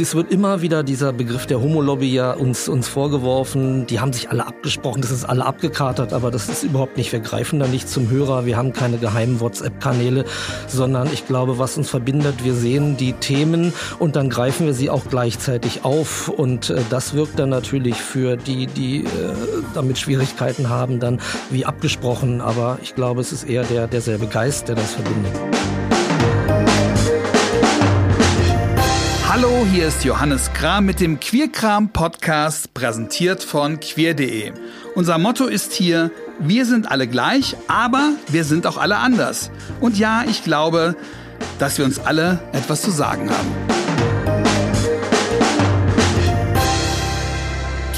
es wird immer wieder dieser Begriff der Homolobby ja uns, uns vorgeworfen. Die haben sich alle abgesprochen, das ist alle abgekatert, aber das ist überhaupt nicht. Wir greifen da nicht zum Hörer, wir haben keine geheimen WhatsApp-Kanäle, sondern ich glaube, was uns verbindet, wir sehen die Themen und dann greifen wir sie auch gleichzeitig auf. Und äh, das wirkt dann natürlich für die, die äh, damit Schwierigkeiten haben, dann wie abgesprochen. Aber ich glaube, es ist eher der, derselbe Geist, der das verbindet. Hallo, hier ist Johannes Kram mit dem Queerkram Podcast, präsentiert von queer.de. Unser Motto ist hier, wir sind alle gleich, aber wir sind auch alle anders. Und ja, ich glaube, dass wir uns alle etwas zu sagen haben.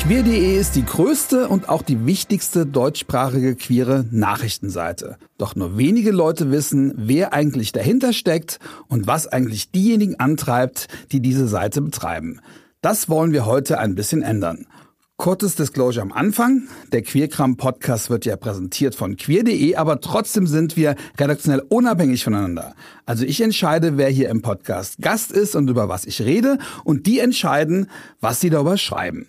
Queer.de ist die größte und auch die wichtigste deutschsprachige queere Nachrichtenseite. Doch nur wenige Leute wissen, wer eigentlich dahinter steckt und was eigentlich diejenigen antreibt, die diese Seite betreiben. Das wollen wir heute ein bisschen ändern. Kurzes Disclosure am Anfang. Der Queerkram Podcast wird ja präsentiert von queer.de, aber trotzdem sind wir redaktionell unabhängig voneinander. Also ich entscheide, wer hier im Podcast Gast ist und über was ich rede und die entscheiden, was sie darüber schreiben.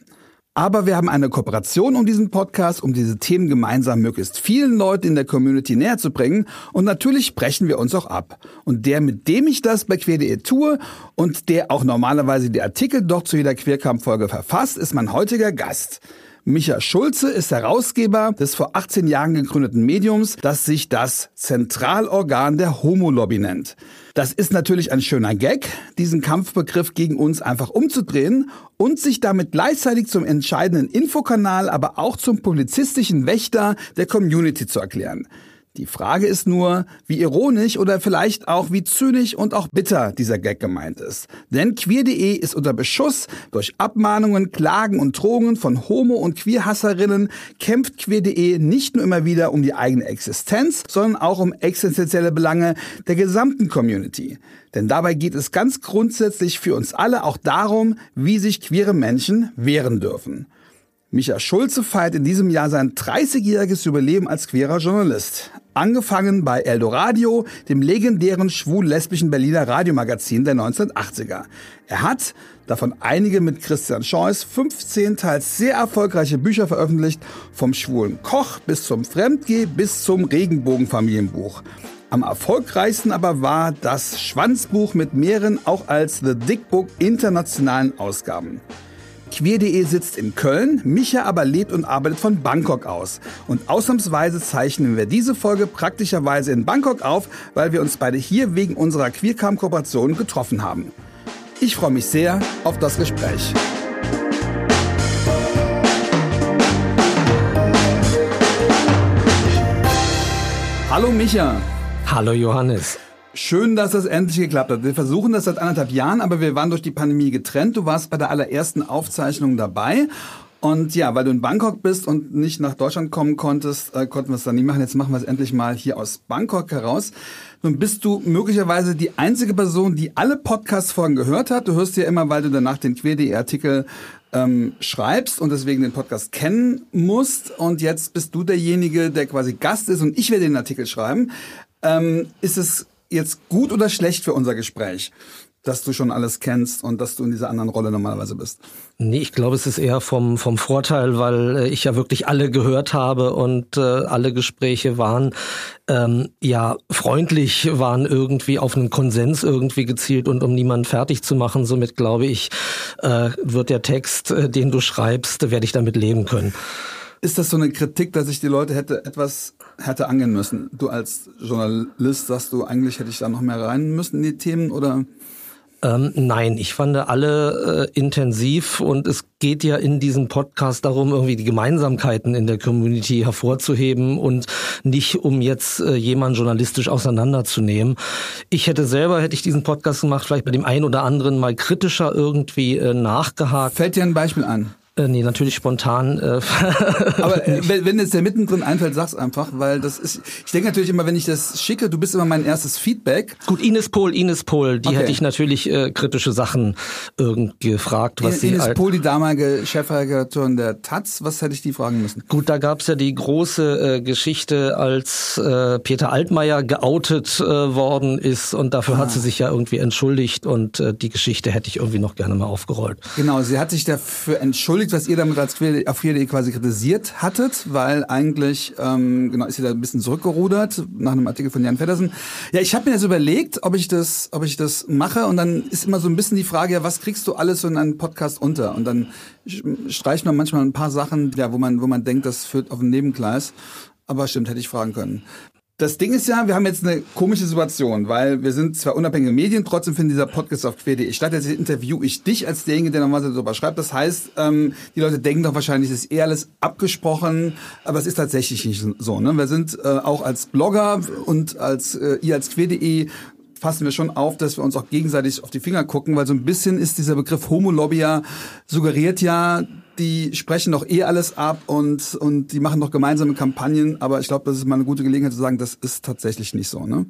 Aber wir haben eine Kooperation um diesen Podcast, um diese Themen gemeinsam möglichst vielen Leuten in der Community näher zu bringen. Und natürlich sprechen wir uns auch ab. Und der, mit dem ich das bei queer.de tue und der auch normalerweise die Artikel dort zu jeder Queerkampf-Folge verfasst, ist mein heutiger Gast. Micha Schulze ist Herausgeber des vor 18 Jahren gegründeten Mediums, das sich das Zentralorgan der Homo-Lobby nennt. Das ist natürlich ein schöner Gag, diesen Kampfbegriff gegen uns einfach umzudrehen und sich damit gleichzeitig zum entscheidenden Infokanal, aber auch zum publizistischen Wächter der Community zu erklären. Die Frage ist nur, wie ironisch oder vielleicht auch wie zynisch und auch bitter dieser Gag gemeint ist. Denn queer.de ist unter Beschuss durch Abmahnungen, Klagen und Drohungen von Homo- und Queerhasserinnen kämpft queer.de nicht nur immer wieder um die eigene Existenz, sondern auch um existenzielle Belange der gesamten Community. Denn dabei geht es ganz grundsätzlich für uns alle auch darum, wie sich queere Menschen wehren dürfen. Micha Schulze feiert in diesem Jahr sein 30-jähriges Jubiläum als queerer Journalist. Angefangen bei Eldoradio, dem legendären schwul-lesbischen Berliner Radiomagazin der 1980er. Er hat, davon einige mit Christian Scheuß, 15 teils sehr erfolgreiche Bücher veröffentlicht, vom schwulen Koch bis zum Fremdgeh bis zum Regenbogenfamilienbuch. Am erfolgreichsten aber war das Schwanzbuch mit mehreren auch als The Dick Book internationalen Ausgaben. Queer.de sitzt in Köln, Micha aber lebt und arbeitet von Bangkok aus. Und ausnahmsweise zeichnen wir diese Folge praktischerweise in Bangkok auf, weil wir uns beide hier wegen unserer Queercam-Kooperation getroffen haben. Ich freue mich sehr auf das Gespräch. Hallo Micha. Hallo Johannes. Schön, dass das endlich geklappt hat. Wir versuchen das seit anderthalb Jahren, aber wir waren durch die Pandemie getrennt. Du warst bei der allerersten Aufzeichnung dabei. Und ja, weil du in Bangkok bist und nicht nach Deutschland kommen konntest, äh, konnten wir es dann nie machen. Jetzt machen wir es endlich mal hier aus Bangkok heraus. Nun bist du möglicherweise die einzige Person, die alle Podcast-Folgen gehört hat. Du hörst ja immer, weil du danach den Queer.de-Artikel ähm, schreibst und deswegen den Podcast kennen musst. Und jetzt bist du derjenige, der quasi Gast ist und ich werde den Artikel schreiben. Ähm, ist es jetzt gut oder schlecht für unser Gespräch? dass du schon alles kennst und dass du in dieser anderen Rolle normalerweise bist? Nee, ich glaube, es ist eher vom, vom Vorteil, weil äh, ich ja wirklich alle gehört habe und äh, alle Gespräche waren ähm, ja freundlich, waren irgendwie auf einen Konsens irgendwie gezielt und um niemanden fertig zu machen. Somit glaube ich, äh, wird der Text, äh, den du schreibst, werde ich damit leben können. Ist das so eine Kritik, dass ich die Leute hätte etwas hätte angehen müssen? Du als Journalist sagst du, eigentlich hätte ich da noch mehr rein müssen in die Themen oder? Ähm, nein, ich fand alle äh, intensiv und es geht ja in diesem Podcast darum, irgendwie die Gemeinsamkeiten in der Community hervorzuheben und nicht um jetzt äh, jemanden journalistisch auseinanderzunehmen. Ich hätte selber, hätte ich diesen Podcast gemacht, vielleicht bei dem einen oder anderen mal kritischer irgendwie äh, nachgehakt. Fällt dir ein Beispiel an? Äh, nee, natürlich spontan. Äh, Aber äh, wenn, wenn es dir mittendrin einfällt, sag's einfach, weil das ist. Ich denke natürlich immer, wenn ich das schicke, du bist immer mein erstes Feedback. Gut, Ines Pohl, Ines Pohl, die okay. hätte ich natürlich äh, kritische Sachen irgendwie gefragt, was Ines sie. Ines Pohl, die damalige Chefredakteurin der Taz, was hätte ich die fragen müssen? Gut, da gab's ja die große äh, Geschichte, als äh, Peter Altmaier geoutet äh, worden ist und dafür ah. hat sie sich ja irgendwie entschuldigt und äh, die Geschichte hätte ich irgendwie noch gerne mal aufgerollt. Genau, sie hat sich dafür entschuldigt entschuldigt, was ihr damit als Queer, auf Queer.de quasi kritisiert hattet, weil eigentlich, ähm, genau, ist sie da ein bisschen zurückgerudert nach einem Artikel von Jan Feddersen. Ja, ich habe mir jetzt überlegt, ob ich das, ob ich das mache und dann ist immer so ein bisschen die Frage, ja, was kriegst du alles so in einem Podcast unter? Und dann streicht man manchmal ein paar Sachen, ja, wo man, wo man denkt, das führt auf ein Nebengleis. Aber stimmt, hätte ich fragen können. Das Ding ist ja, wir haben jetzt eine komische Situation, weil wir sind zwar unabhängige Medien, trotzdem findet dieser Podcast auf quer.de statt. Jetzt interview ich dich als derjenige, der normalerweise darüber schreibt. Das heißt, ähm, die Leute denken doch wahrscheinlich, es ist eher alles abgesprochen, aber es ist tatsächlich nicht so. Ne? Wir sind äh, auch als Blogger und als äh, ihr als quer.de fassen wir schon auf, dass wir uns auch gegenseitig auf die Finger gucken, weil so ein bisschen ist dieser Begriff Homo-Lobby ja suggeriert ja, die sprechen doch eh alles ab und, und die machen doch gemeinsame Kampagnen, aber ich glaube, das ist mal eine gute Gelegenheit zu sagen, das ist tatsächlich nicht so, ne?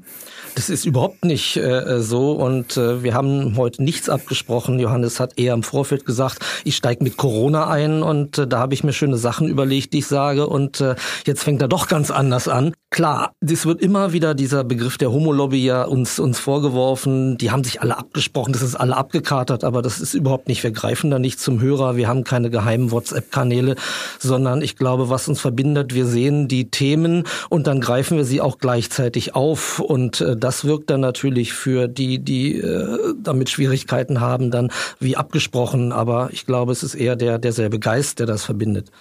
Das ist überhaupt nicht äh, so und äh, wir haben heute nichts abgesprochen. Johannes hat eher im Vorfeld gesagt, ich steige mit Corona ein und äh, da habe ich mir schöne Sachen überlegt, die ich sage und äh, jetzt fängt er doch ganz anders an. Klar, es wird immer wieder dieser Begriff der Homolobby ja uns, uns vorgeworfen, die haben sich alle abgesprochen, das ist alle abgekatert, aber das ist überhaupt nicht, wir greifen da nicht zum Hörer, wir haben keine geheimen geheimen WhatsApp-Kanäle, sondern ich glaube, was uns verbindet, wir sehen die Themen und dann greifen wir sie auch gleichzeitig auf. Und äh, das wirkt dann natürlich für die, die äh, damit Schwierigkeiten haben, dann wie abgesprochen. Aber ich glaube, es ist eher der derselbe Geist, der das verbindet.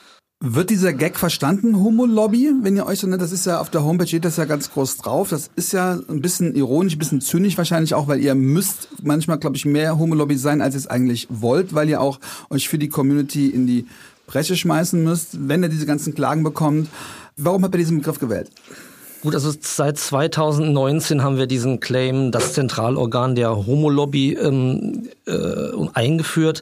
Wird dieser Gag verstanden, Homo-Lobby, wenn ihr euch so nennt? Das ist ja auf der Homepage steht das ja ganz groß drauf. Das ist ja ein bisschen ironisch, ein bisschen zynisch wahrscheinlich auch, weil ihr müsst manchmal, glaube ich, mehr Homo-Lobby sein, als ihr es eigentlich wollt, weil ihr auch euch für die Community in die Bresche schmeißen müsst, wenn ihr diese ganzen Klagen bekommt. Warum habt ihr diesen Begriff gewählt? Gut, also seit 2019 haben wir diesen Claim, das Zentralorgan der Homo-Lobby ähm, äh, eingeführt.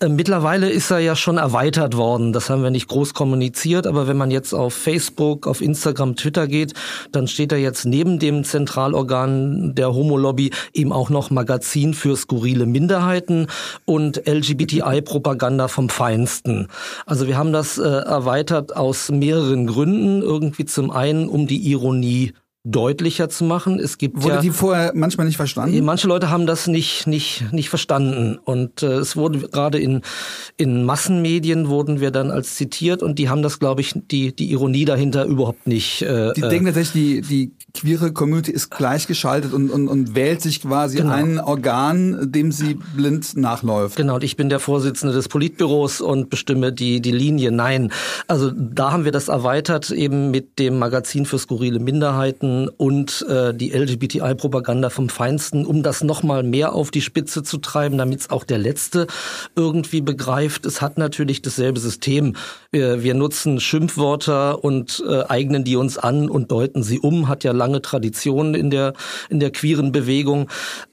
Äh, mittlerweile ist er ja schon erweitert worden. Das haben wir nicht groß kommuniziert, aber wenn man jetzt auf Facebook, auf Instagram, Twitter geht, dann steht da jetzt neben dem Zentralorgan der Homo-Lobby eben auch noch Magazin für skurrile Minderheiten und LGBTI-Propaganda vom Feinsten. Also wir haben das äh, erweitert aus mehreren Gründen. Irgendwie zum einen, um die Ironie deutlicher zu machen. Es gibt wurde ja, die vorher manchmal nicht verstanden? Manche Leute haben das nicht nicht nicht verstanden und äh, es wurde gerade in in Massenmedien wurden wir dann als zitiert und die haben das glaube ich die die Ironie dahinter überhaupt nicht. Äh, die denken tatsächlich die die queere Community ist gleichgeschaltet und und, und wählt sich quasi genau. ein Organ, dem sie blind nachläuft. Genau, und ich bin der Vorsitzende des Politbüros und bestimme die die Linie. Nein, also da haben wir das erweitert eben mit dem Magazin für skurrile Minderheiten und äh, die LGBTI-Propaganda vom Feinsten, um das nochmal mehr auf die Spitze zu treiben, damit es auch der Letzte irgendwie begreift. Es hat natürlich dasselbe System. Wir, wir nutzen Schimpfwörter und äh, eignen die uns an und deuten sie um, hat ja lange Traditionen in der, in der queeren Bewegung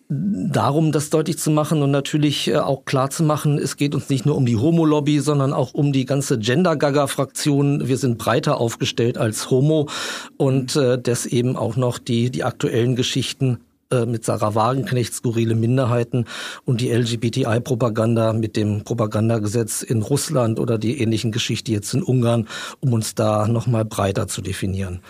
darum, das deutlich zu machen und natürlich äh, auch klar zu machen, es geht uns nicht nur um die Homo-Lobby, sondern auch um die ganze Gender-Gaga-Fraktion. Wir sind breiter aufgestellt als Homo und äh, das eben auch noch die, die aktuellen Geschichten äh, mit Sarah Wagenknecht, skurrile Minderheiten und die LGBTI-Propaganda mit dem Propagandagesetz in Russland oder die ähnlichen Geschichten jetzt in Ungarn, um uns da nochmal breiter zu definieren.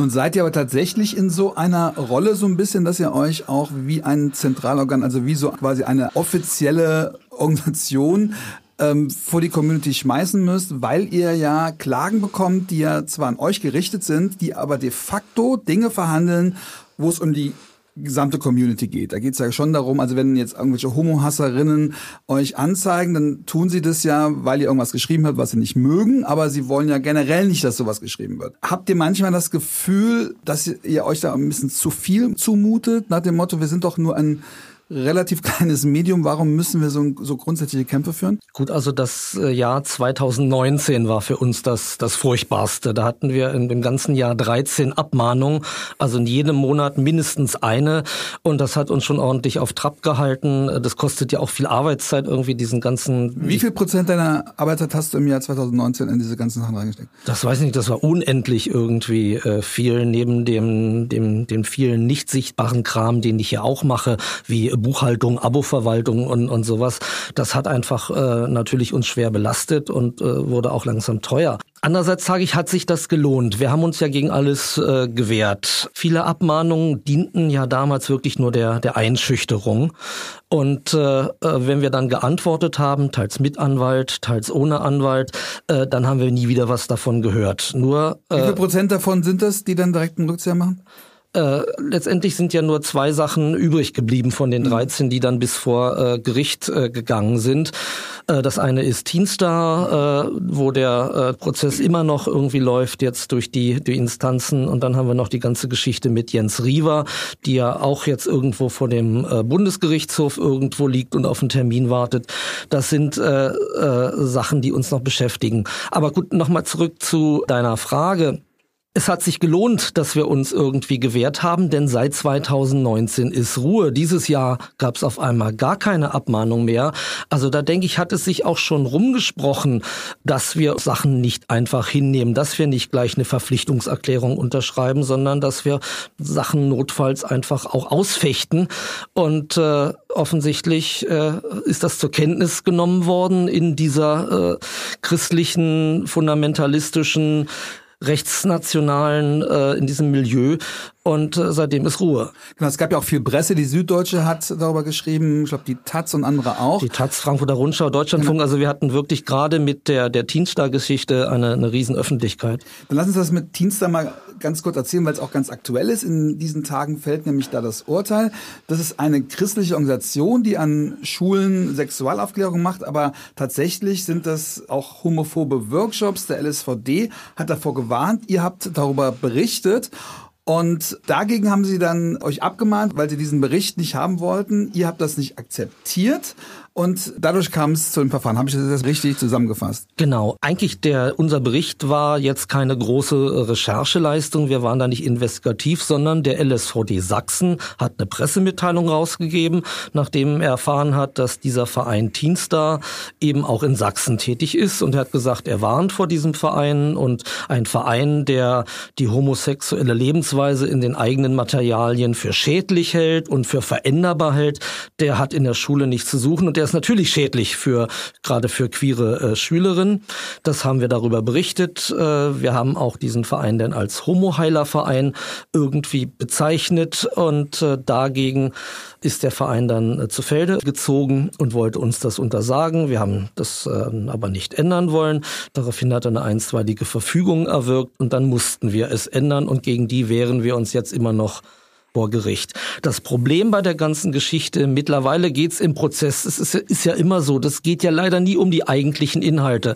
Nun seid ihr aber tatsächlich in so einer Rolle so ein bisschen, dass ihr euch auch wie ein Zentralorgan, also wie so quasi eine offizielle Organisation ähm, vor die Community schmeißen müsst, weil ihr ja Klagen bekommt, die ja zwar an euch gerichtet sind, die aber de facto Dinge verhandeln, wo es um die gesamte Community geht. Da geht es ja schon darum, also wenn jetzt irgendwelche Homo-Hasserinnen euch anzeigen, dann tun sie das ja, weil ihr irgendwas geschrieben habt, was sie nicht mögen, aber sie wollen ja generell nicht, dass sowas geschrieben wird. Habt ihr manchmal das Gefühl, dass ihr euch da ein bisschen zu viel zumutet, nach dem Motto, wir sind doch nur ein relativ kleines Medium. Warum müssen wir so, so grundsätzliche Kämpfe führen? Gut, also das äh, Jahr 2019 war für uns das, das furchtbarste. Da hatten wir in dem ganzen Jahr 13 Abmahnungen, also in jedem Monat mindestens eine. Und das hat uns schon ordentlich auf Trab gehalten. Das kostet ja auch viel Arbeitszeit irgendwie, diesen ganzen... Wie viel Prozent deiner Arbeitszeit hast du im Jahr 2019 in diese ganzen Sachen reingesteckt? Das weiß ich nicht, das war unendlich irgendwie äh, viel, neben dem, dem, dem vielen nicht sichtbaren Kram, den ich ja auch mache, wie Buchhaltung, Aboverwaltung und, und sowas. Das hat einfach äh, natürlich uns schwer belastet und äh, wurde auch langsam teuer. Andererseits sage ich, hat sich das gelohnt. Wir haben uns ja gegen alles äh, gewehrt. Viele Abmahnungen dienten ja damals wirklich nur der, der Einschüchterung. Und äh, äh wenn wir dann geantwortet haben, teils mit Anwalt, teils ohne Anwalt, äh, dann haben wir nie wieder was davon gehört. Nur äh, Wie viel Prozent davon sind das, die dann direkt einen Rückzieher machen? Äh, letztendlich sind ja nur zwei Sachen übrig geblieben von den 13, mhm. die dann bis vor äh, Gericht äh, gegangen sind. Äh, das eine ist Teenstar, äh, wo der Prozess immer noch irgendwie läuft, jetzt durch die, die Instanzen. Und dann haben wir noch die ganze Geschichte mit Jens Riewer, die ja auch jetzt irgendwo vor dem Bundesgerichtshof irgendwo liegt und auf einen Termin wartet. Das sind Sachen, die uns noch beschäftigen. Aber gut, nochmal zurück zu deiner Frage. Es hat sich gelohnt, dass wir uns irgendwie gewehrt haben, denn seit 2019 ist Ruhe. Dieses Jahr gab es auf einmal gar keine Abmahnung mehr. Also da denke ich, hat es sich auch schon rumgesprochen, dass wir Sachen nicht einfach hinnehmen, dass wir nicht gleich eine Verpflichtungserklärung unterschreiben, sondern dass wir Sachen notfalls einfach auch ausfechten. Und äh, offensichtlich äh, ist das zur Kenntnis genommen worden in dieser äh, christlichen, fundamentalistischen rechtsnationalen, äh, in diesem Milieu und äh, seitdem ist Ruhe. Genau, es gab ja auch viel Presse, die Süddeutsche hat darüber geschrieben, ich glaube die Taz und andere auch. Die Taz, Frankfurter Rundschau, Deutschlandfunk, genau. also wir hatten wirklich gerade mit der, der Teenstar-Geschichte eine, eine Riesenöffentlichkeit. Dann lass uns das mit Teenstar mal ganz kurz erzählen, weil es auch ganz aktuell ist. In diesen Tagen fällt nämlich da das Urteil. Das ist eine christliche Organisation, die an Schulen Sexualaufklärung macht, aber tatsächlich sind das auch homophobe Workshops. Der LSVD hat davor gewarnt. Ihr habt darüber berichtet. Und dagegen haben sie dann euch abgemahnt, weil sie diesen Bericht nicht haben wollten. Ihr habt das nicht akzeptiert. Und dadurch kam es zu dem Verfahren. Habe ich das richtig zusammengefasst? Genau. Eigentlich der unser Bericht war jetzt keine große Rechercheleistung. Wir waren da nicht investigativ, sondern der LSVD Sachsen hat eine Pressemitteilung rausgegeben, nachdem er erfahren hat, dass dieser Verein Teenstar eben auch in Sachsen tätig ist. Und er hat gesagt, er warnt vor diesem Verein und ein Verein, der die homosexuelle Lebensweise in den eigenen Materialien für schädlich hält und für veränderbar hält, der hat in der Schule nichts zu suchen und der ist natürlich schädlich für gerade für queere äh, Schülerinnen. Das haben wir darüber berichtet. Äh, wir haben auch diesen Verein dann als Homo-Heiler-Verein irgendwie bezeichnet und äh, dagegen ist der Verein dann äh, zu Felde gezogen und wollte uns das untersagen. Wir haben das äh, aber nicht ändern wollen. Daraufhin hat er eine einstweilige Verfügung erwirkt und dann mussten wir es ändern und gegen die wehren wir uns jetzt immer noch vor Gericht. Das Problem bei der ganzen Geschichte, mittlerweile geht's im Prozess, es ist, ist, ja immer so, das geht ja leider nie um die eigentlichen Inhalte.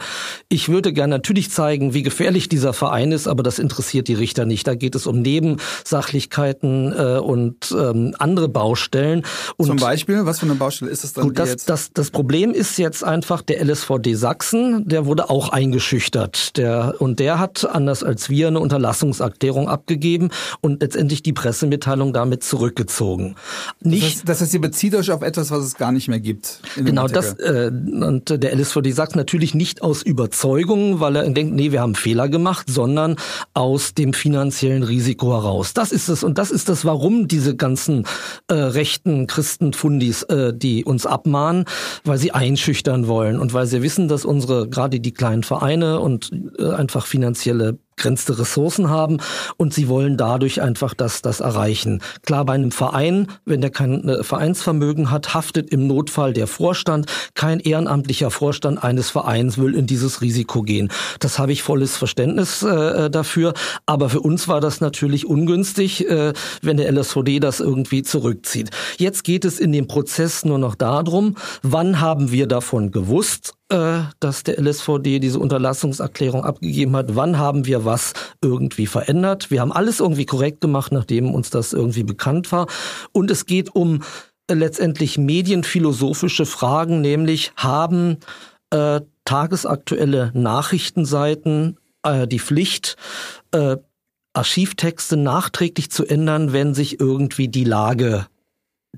Ich würde gerne natürlich zeigen, wie gefährlich dieser Verein ist, aber das interessiert die Richter nicht. Da geht es um Nebensachlichkeiten äh, und ähm, andere Baustellen. Und Zum Beispiel, was für eine Baustelle ist es dann gut, das, jetzt? Das, das Problem ist jetzt einfach der LSVD Sachsen, der wurde auch eingeschüchtert. Der, und der hat, anders als wir, eine Unterlassungserklärung abgegeben und letztendlich die Pressemitteilung Zahlung damit zurückgezogen. Nicht, das, heißt, das heißt, ihr bezieht euch auf etwas, was es gar nicht mehr gibt. Genau, das äh, und der LSVD sagt natürlich nicht aus Überzeugung, weil er denkt, nee, wir haben Fehler gemacht, sondern aus dem finanziellen Risiko heraus. Das ist es und das ist das, warum diese ganzen äh, rechten Christenfundis, äh, die uns abmahnen, weil sie einschüchtern wollen und weil sie wissen, dass unsere gerade die kleinen Vereine und äh, einfach finanzielle begrenzte Ressourcen haben und sie wollen dadurch einfach das, das erreichen. Klar, bei einem Verein, wenn der kein äh, Vereinsvermögen hat, haftet im Notfall der Vorstand. Kein ehrenamtlicher Vorstand eines Vereins will in dieses Risiko gehen. Das habe ich volles Verständnis äh, dafür. Aber für uns war das natürlich ungünstig, äh, wenn der LSVD das irgendwie zurückzieht. Jetzt geht es in dem Prozess nur noch darum, wann haben wir davon gewusst äh, dass der LSVD diese Unterlassungserklärung abgegeben hat. Wann haben wir was irgendwie verändert? Wir haben alles irgendwie korrekt gemacht, nachdem uns das irgendwie bekannt war. Und es geht um letztendlich medienphilosophische Fragen, nämlich haben äh, tagesaktuelle Nachrichtenseiten äh, die Pflicht, äh, Archivtexte nachträglich zu ändern, wenn sich irgendwie die Lage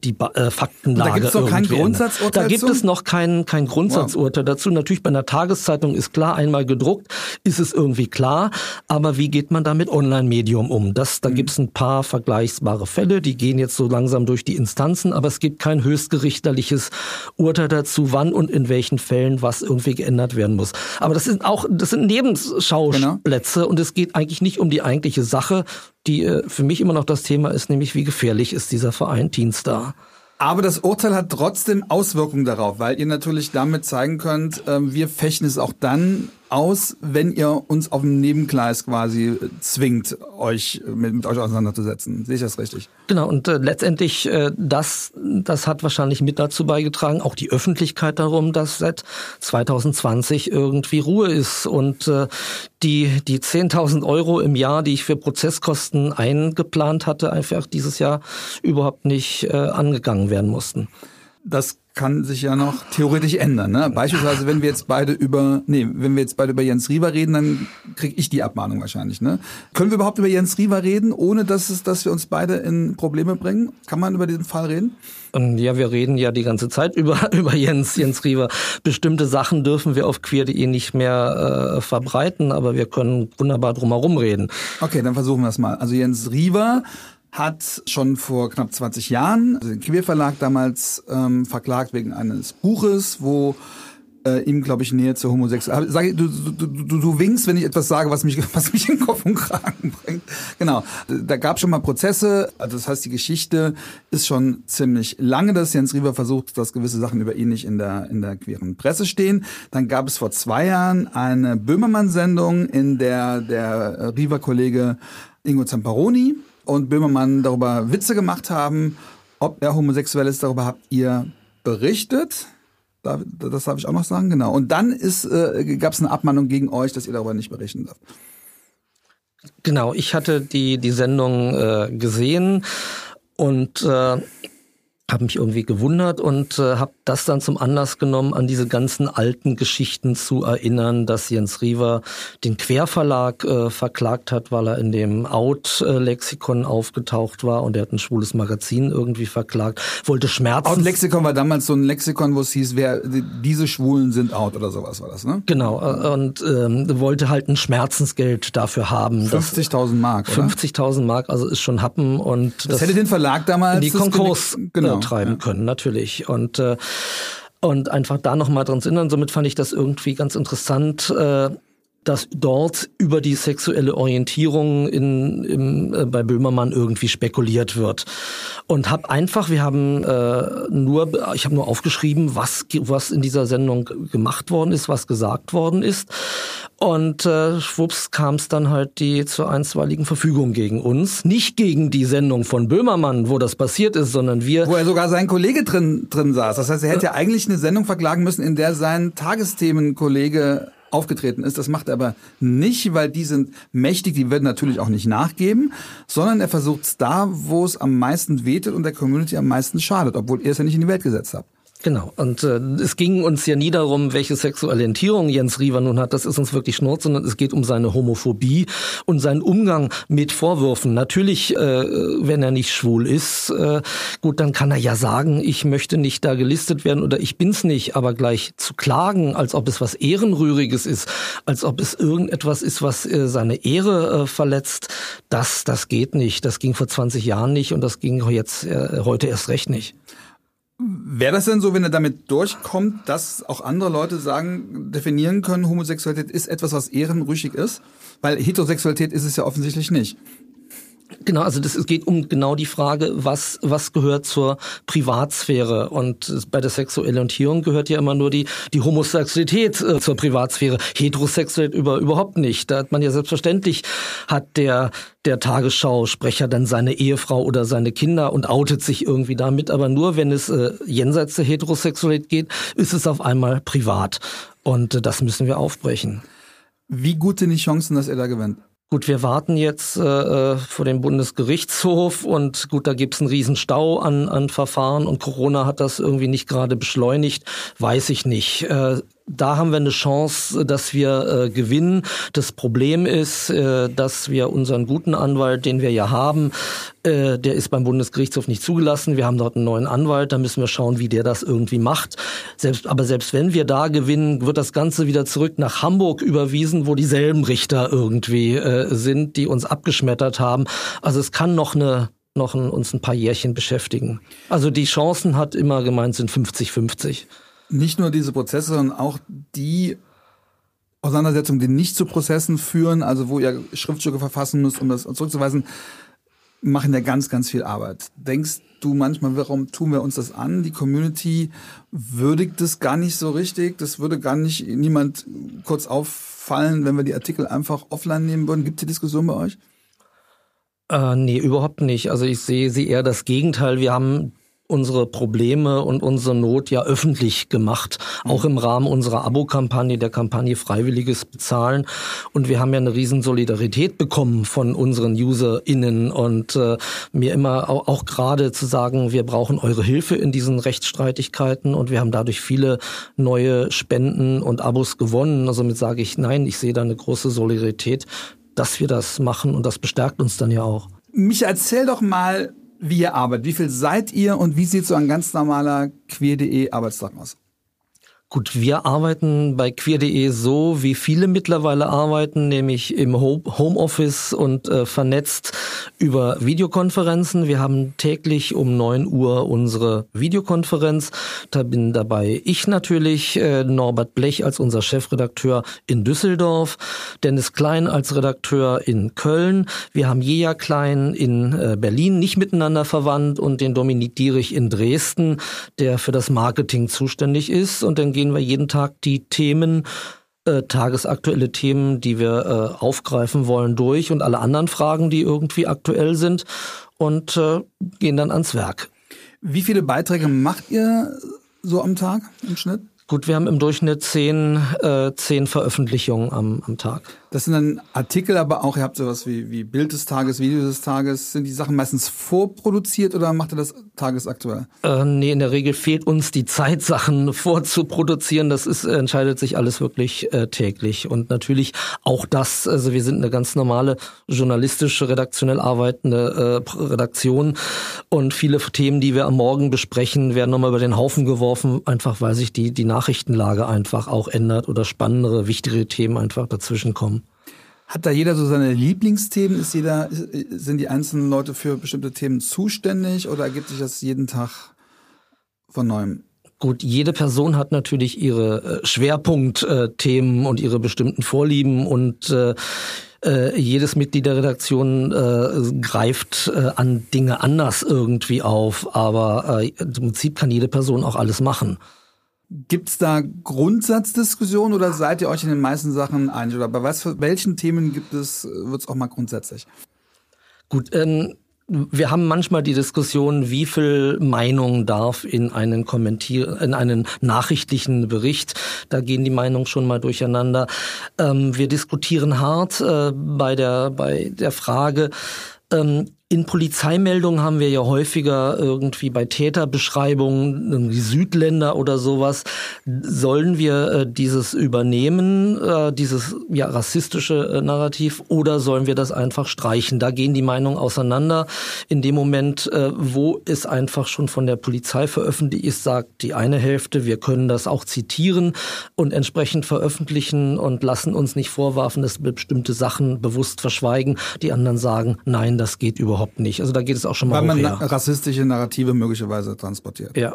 die äh, Faktenlage. da gibt es noch kein Grundsatzurteil Da gibt es noch kein, kein Grundsatzurteil wow. dazu. Natürlich bei einer Tageszeitung ist klar, einmal gedruckt, ist es irgendwie klar. Aber wie geht man da mit Online-Medium um? Das, da mhm. gibt es ein paar vergleichbare Fälle, die gehen jetzt so langsam durch die Instanzen, aber es gibt kein höchstgerichterliches Urteil dazu, wann und in welchen Fällen was irgendwie geändert werden muss. Aber das sind auch, das sind Nebenschauplätze genau. und es geht eigentlich nicht um die eigentliche Sache, die äh, für mich immer noch das Thema ist, nämlich wie gefährlich ist dieser Verein Teenstar. Aber das Urteil hat trotzdem Auswirkungen darauf, weil ihr natürlich damit zeigen könnt, äh, wir fechten es auch dann aus, wenn ihr uns auf dem Nebengleis quasi zwingt, euch mit, mit euch auseinanderzusetzen. Sehe ich das richtig? Genau, und äh, letztendlich äh, das, das hat wahrscheinlich mit dazu beigetragen, auch die Öffentlichkeit darum, dass seit 2020 irgendwie Ruhe ist und äh, die, die 10.000 Euro im Jahr, die ich für Prozesskosten eingeplant hatte, einfach dieses Jahr überhaupt nicht äh, angegangen werden mussten. Das kann sich ja noch theoretisch ändern. Ne? Beispielsweise, wenn wir jetzt beide über, nee, wenn wir jetzt beide über Jens Riewer reden, dann kriege ich die Abmahnung wahrscheinlich. Ne? Können wir überhaupt über Jens Riewer reden, ohne dass es, dass wir uns beide in Probleme bringen? Kann man über diesen Fall reden? Ähm, ja, wir reden ja die ganze Zeit über, über Jens, Jens Riewer. Bestimmte Sachen dürfen wir auf queer.de nicht mehr äh, verbreiten, aber wir können wunderbar drumherum reden. Okay, dann versuchen wir es mal. Also Jens Riewer hat schon vor knapp 20 Jahren also den Queer Verlag damals ähm, verklagt wegen eines Buches, wo äh, ihm, glaube ich, Nähe zur Homosexualität. Du, du, du, du winkst, wenn ich etwas sage, was mich, was mich in Kopf und Kragen bringt. Genau. Da gab schon mal Prozesse. Also das heißt, die Geschichte ist schon ziemlich lange, dass Jens Riewer versucht, dass gewisse Sachen über ihn nicht in der, in der queeren Presse stehen. Dann gab es vor zwei Jahren eine Böhmermann-Sendung, in der der Riewer-Kollege Ingo Zamparoni und Böhmermann darüber Witze gemacht haben, ob er homosexuell ist, darüber habt ihr berichtet. Das darf ich auch noch sagen, genau. Und dann äh, gab es eine Abmahnung gegen euch, dass ihr darüber nicht berichten dürft. Genau, ich hatte die, die Sendung äh, gesehen und äh, habe mich irgendwie gewundert und äh, habe das dann zum Anlass genommen, an diese ganzen alten Geschichten zu erinnern, dass Jens Riewer den Querverlag äh, verklagt hat, weil er in dem Out-Lexikon aufgetaucht war und er hat ein schwules Magazin irgendwie verklagt, wollte Schmerzen. Out-Lexikon war damals so ein Lexikon, wo es hieß, wer diese Schwulen sind out oder sowas war das, ne? Genau, äh, und ähm, wollte halt ein Schmerzensgeld dafür haben. 50.000 Mark, 50.000 Mark, also ist schon Happen und das, das hätte den Verlag damals die Konkurs genau genau, treiben ja. können, natürlich. Und äh, und einfach da nochmal dran zu erinnern. Somit fand ich das irgendwie ganz interessant, äh, dass dort über die sexuelle Orientierung in, im, äh, bei Böhmermann irgendwie spekuliert wird. Und habe einfach, wir haben äh, nur, ich habe nur aufgeschrieben, was, was in dieser Sendung gemacht worden ist, was gesagt worden ist. Und äh, schwupps kam es dann halt die zur einstweiligen Verfügung gegen uns. Nicht gegen die Sendung von Böhmermann, wo das passiert ist, sondern wir. Wo er sogar sein Kollege drin, drin saß. Das heißt, er hätte ja eigentlich eine Sendung verklagen müssen, in der sein Tagesthemenkollege aufgetreten ist. Das macht er aber nicht, weil die sind mächtig, die werden natürlich auch nicht nachgeben, sondern er versucht es da, wo es am meisten weht und der Community am meisten schadet, obwohl er es ja nicht in die Welt gesetzt hat. Genau. Und äh, es ging uns ja nie darum, welche sexuelle Jens Riewer nun hat. Das ist uns wirklich Schnurz, sondern es geht um seine Homophobie und seinen Umgang mit Vorwürfen. Natürlich, äh, wenn er nicht schwul ist, äh, gut, dann kann er ja sagen, ich möchte nicht da gelistet werden oder ich bin's nicht. Aber gleich zu klagen, als ob es was Ehrenrühriges ist, als ob es irgendetwas ist, was äh, seine Ehre äh, verletzt, das, das geht nicht. Das ging vor 20 Jahren nicht und das ging jetzt äh, heute erst recht nicht. Wäre das denn so, wenn er damit durchkommt, dass auch andere Leute sagen, definieren können, Homosexualität ist etwas, was ehrenrüchig ist? Weil Heterosexualität ist es ja offensichtlich nicht. Genau, also das, es geht um genau die Frage, was, was gehört zur Privatsphäre. Und bei der sexuellen Orientierung gehört ja immer nur die, die Homosexualität äh, zur Privatsphäre. Heterosexualität über, überhaupt nicht. Da hat man ja selbstverständlich, hat der, der Tagesschau-Sprecher dann seine Ehefrau oder seine Kinder und outet sich irgendwie damit. Aber nur wenn es äh, jenseits der Heterosexualität geht, ist es auf einmal privat. Und äh, das müssen wir aufbrechen. Wie gut sind die Chancen, dass er da gewinnt? Gut, wir warten jetzt äh, äh vor dem Bundesgerichtshof und gut, da gibt's einen Riesenstau an, an Verfahren und Corona hat das irgendwie nicht gerade beschleunigt, weiß ich nicht. Äh, da haben wir eine Chance, dass wir äh, gewinnen. Das Problem ist, äh, dass wir unseren guten Anwalt, den wir ja haben, äh, der ist beim Bundesgerichtshof nicht zugelassen. Wir haben dort einen neuen Anwalt, da müssen wir schauen, wie der das irgendwie macht. Selbst, aber selbst wenn wir da gewinnen, wird das Ganze wieder zurück nach Hamburg überwiesen, wo dieselben Richter irgendwie äh, sind, die uns abgeschmettert haben. Also es kann noch eine noch ein, uns ein paar Jährchen beschäftigen. Also die Chancen hat immer gemeint sind 50-50 nicht nur diese Prozesse, sondern auch die Auseinandersetzungen, die nicht zu Prozessen führen, also wo ihr Schriftstücke verfassen müsst, um das zurückzuweisen, machen ja ganz, ganz viel Arbeit. Denkst du manchmal, warum tun wir uns das an? Die Community würdigt das gar nicht so richtig. Das würde gar nicht niemand kurz auffallen, wenn wir die Artikel einfach offline nehmen würden. Gibt es die Diskussion bei euch? Äh, nee, überhaupt nicht. Also ich sehe sie eher das Gegenteil. Wir haben unsere Probleme und unsere Not ja öffentlich gemacht, auch im Rahmen unserer Abo-Kampagne, der Kampagne Freiwilliges Bezahlen. Und wir haben ja eine riesen Solidarität bekommen von unseren UserInnen und äh, mir immer auch, auch gerade zu sagen, wir brauchen eure Hilfe in diesen Rechtsstreitigkeiten und wir haben dadurch viele neue Spenden und Abos gewonnen. Also damit sage ich, nein, ich sehe da eine große Solidarität, dass wir das machen und das bestärkt uns dann ja auch. Mich erzähl doch mal, wie ihr arbeitet. Wie viel seid ihr und wie sieht so ein ganz normaler queer.de Arbeitstag aus? Gut, wir arbeiten bei queer.de so, wie viele mittlerweile arbeiten, nämlich im Homeoffice und äh, vernetzt über Videokonferenzen. Wir haben täglich um neun Uhr unsere Videokonferenz. Da bin dabei ich natürlich, äh, Norbert Blech als unser Chefredakteur in Düsseldorf, Dennis Klein als Redakteur in Köln. Wir haben Jeja Klein in äh, Berlin, nicht miteinander verwandt, und den Dominik Dierich in Dresden, der für das Marketing zuständig ist. Und dann gehen wir jeden Tag die Themen äh, tagesaktuelle Themen, die wir äh, aufgreifen wollen, durch und alle anderen Fragen, die irgendwie aktuell sind und äh, gehen dann ans Werk. Wie viele Beiträge macht ihr so am Tag im Schnitt? Gut, wir haben im Durchschnitt zehn, äh, zehn Veröffentlichungen am, am Tag. Das sind dann Artikel, aber auch, ihr habt sowas wie, wie Bild des Tages, Video des Tages. Sind die Sachen meistens vorproduziert oder macht ihr das tagesaktuell? Äh, nee, in der Regel fehlt uns die Zeit, Sachen vorzuproduzieren. Das ist, entscheidet sich alles wirklich äh, täglich. Und natürlich auch das, also wir sind eine ganz normale journalistische, redaktionell arbeitende äh, Redaktion. Und viele Themen, die wir am Morgen besprechen, werden nochmal über den Haufen geworfen, einfach weil sich die, die Nachrichtenlage einfach auch ändert oder spannendere, wichtigere Themen einfach dazwischen kommen. Hat da jeder so seine Lieblingsthemen? Ist jeder, sind die einzelnen Leute für bestimmte Themen zuständig oder ergibt sich das jeden Tag von neuem? Gut, jede Person hat natürlich ihre äh, Schwerpunktthemen und ihre bestimmten Vorlieben und äh, äh, jedes Mitglied der Redaktion äh, greift äh, an Dinge anders irgendwie auf, aber äh, im Prinzip kann jede Person auch alles machen. Gibt es da Grundsatzdiskussionen oder seid ihr euch in den meisten Sachen einig? Oder bei was für welchen Themen gibt es, wird es auch mal grundsätzlich? Gut, ähm, wir haben manchmal die Diskussion, wie viel Meinung darf in einen Kommentier in einen nachrichtlichen Bericht. Da gehen die Meinungen schon mal durcheinander. Ähm, wir diskutieren hart äh, bei der bei der Frage, ähm, in Polizeimeldungen haben wir ja häufiger irgendwie bei Täterbeschreibungen, die Südländer oder sowas. Sollen wir äh, dieses übernehmen, äh, dieses ja, rassistische äh, Narrativ, oder sollen wir das einfach streichen? Da gehen die Meinungen auseinander. In dem Moment, äh, wo es einfach schon von der Polizei veröffentlicht ist, sagt die eine Hälfte, wir können das auch zitieren und entsprechend veröffentlichen und lassen uns nicht vorwerfen, dass wir bestimmte Sachen bewusst verschweigen. Die anderen sagen, nein, das geht überhaupt überhaupt nicht. Also da geht es auch schon mal Weil man na rassistische Narrative möglicherweise transportiert. Ja.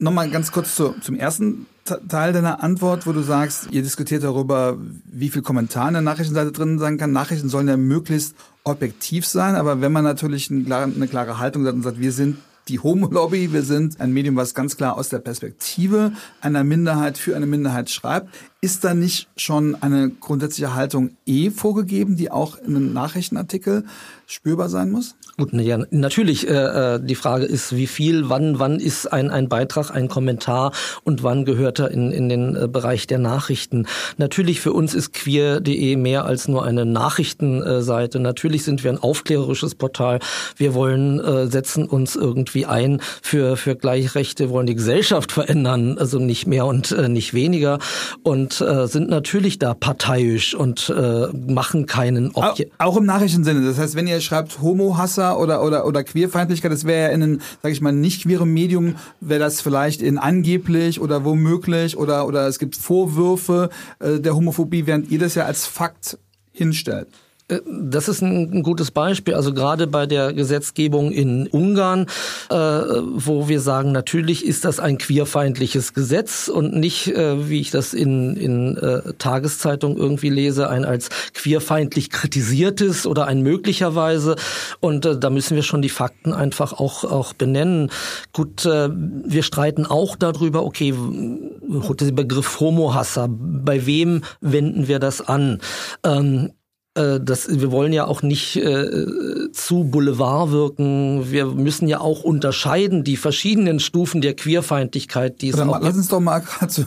Nochmal ganz kurz zu, zum ersten Teil deiner Antwort, wo du sagst, ihr diskutiert darüber, wie viel Kommentar in der Nachrichtenseite drin sein kann. Nachrichten sollen ja möglichst objektiv sein, aber wenn man natürlich eine klare Haltung hat und sagt, wir sind die Homo-Lobby, wir sind ein Medium, was ganz klar aus der Perspektive einer Minderheit für eine Minderheit schreibt, ist da nicht schon eine grundsätzliche Haltung eh vorgegeben, die auch in einem Nachrichtenartikel spürbar sein muss? Gut, ja, natürlich. Äh, äh, die Frage ist, wie viel, wann, wann ist ein, ein Beitrag, ein Kommentar und wann gehört er in, in den äh, Bereich der Nachrichten. Natürlich für uns ist queer.de mehr als nur eine Nachrichtenseite. Natürlich sind wir ein aufklärerisches Portal. Wir wollen, äh, setzen uns irgendwie ein für, für Gleichrechte, wollen die Gesellschaft verändern, also nicht mehr und äh, nicht weniger und äh, sind natürlich da parteiisch und äh, machen keinen Obje Auch, auch im Nachrichtensinne. Das heißt, wenn ihr schreibt Homo-Hasser oder, oder, oder Queerfeindlichkeit, das wäre ja in einem, sag ich mal, nicht queerem Medium, wäre das vielleicht in angeblich oder womöglich oder, oder es gibt Vorwürfe äh, der Homophobie, während ihr das ja als Fakt hinstellt. Das ist ein, gutes Beispiel. Also gerade bei der Gesetzgebung in Ungarn, äh, wo wir sagen, natürlich ist das ein queerfeindliches Gesetz und nicht, äh, wie ich das in, in äh, Tageszeitungen irgendwie lese, ein als queerfeindlich kritisiertes oder ein möglicherweise. Und äh, da müssen wir schon die Fakten einfach auch, auch benennen. Gut, wir streiten auch darüber, okay, der Begriff Homohasser, bei wem wenden wir das an? Ähm, äh, das, wir wollen ja auch nicht äh, zu Boulevard wirken. Wir müssen ja auch unterscheiden die verschiedenen Stufen der Queerfeindlichkeit, die es auch Lass uns doch mal gerade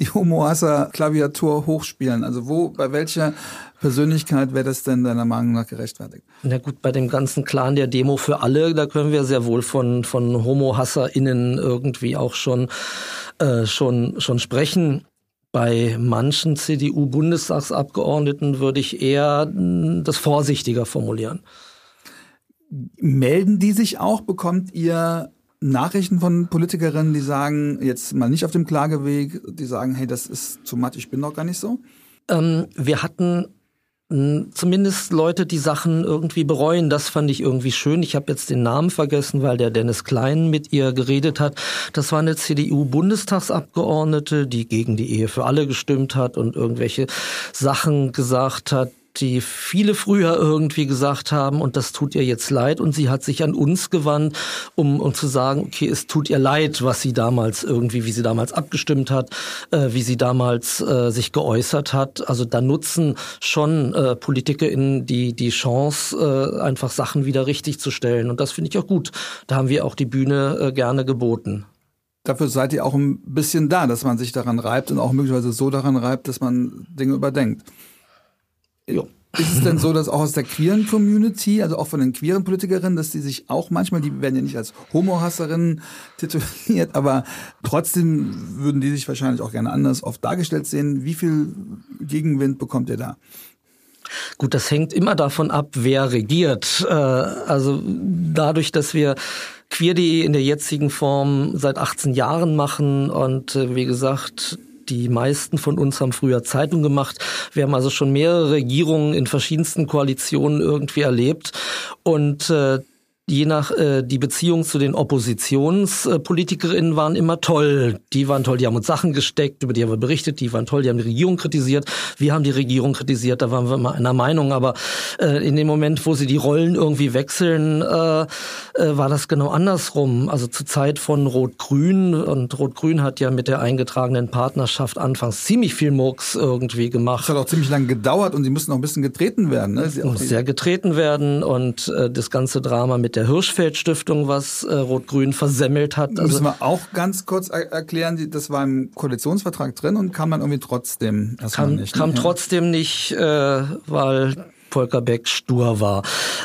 die Homohasser-Klaviatur hochspielen. Also wo, bei welcher Persönlichkeit wäre das denn deiner Meinung nach gerechtfertigt? Na gut, bei dem ganzen Clan der Demo für alle, da können wir sehr wohl von, von Homo-HasserInnen irgendwie auch schon, äh, schon, schon sprechen. Bei manchen CDU-Bundestagsabgeordneten würde ich eher hm, das vorsichtiger formulieren. Melden die sich auch? Bekommt ihr Nachrichten von Politikerinnen, die sagen, jetzt mal nicht auf dem Klageweg, die sagen, hey, das ist zu matt, ich bin doch gar nicht so? Ähm, wir hatten zumindest Leute, die Sachen irgendwie bereuen. Das fand ich irgendwie schön. Ich habe jetzt den Namen vergessen, weil der Dennis Klein mit ihr geredet hat. Das war eine CDU-Bundestagsabgeordnete, die gegen die Ehe für alle gestimmt hat und irgendwelche Sachen gesagt hat, die viele früher irgendwie gesagt haben, und das tut ihr jetzt leid. Und sie hat sich an uns gewandt, um, um zu sagen, okay, es tut ihr leid, was sie damals irgendwie, wie sie damals abgestimmt hat, äh, wie sie damals äh, sich geäußert hat. Also da nutzen schon äh, PolitikerInnen die, die Chance, äh, einfach Sachen wieder richtig zu stellen. Und das finde ich auch gut. Da haben wir auch die Bühne äh, gerne geboten dafür seid ihr auch ein bisschen da, dass man sich daran reibt und auch möglicherweise so daran reibt, dass man Dinge überdenkt. Ja. Ist es denn so, dass auch aus der queeren Community, also auch von den queeren Politikerinnen, dass die sich auch manchmal, die werden ja nicht als Homohasserinnen tituliert, aber trotzdem würden die sich wahrscheinlich auch gerne anders oft dargestellt sehen. Wie viel Gegenwind bekommt ihr da? Gut, das hängt immer davon ab, wer regiert. Äh, also dadurch, dass wir queer.de in der jetzigen Form seit 18 Jahren machen und äh, wie gesagt, die meisten von uns haben früher Zeitung gemacht. Wir haben also schon mehrere Regierungen in verschiedensten Koalitionen irgendwie erlebt. Und äh, je nach äh, die Beziehung zu den Oppositionspolitikerinnen waren immer toll. Die waren toll, die haben uns Sachen gesteckt, über die haben wir berichtet, die waren toll, die haben die Regierung kritisiert. Wir haben die Regierung kritisiert, da waren wir immer einer Meinung. Aber äh, in dem Moment, wo sie die Rollen irgendwie wechseln, äh, äh, war das genau andersrum. Also zur Zeit von Rot-Grün und Rot-Grün hat ja mit der eingetragenen Partnerschaft anfangs ziemlich viel Murks irgendwie gemacht. Das hat auch ziemlich lange gedauert und sie mussten auch ein bisschen getreten werden. Ne? Muss sehr getreten werden und äh, das ganze Drama mit der der Hirschfeld Stiftung, was äh, Rot-Grün versemmelt hat. Also Müssen wir auch ganz kurz er erklären, das war im Koalitionsvertrag drin und kam man irgendwie trotzdem kam, nicht. Kam ne? trotzdem nicht, äh, weil Volker Beck stur war.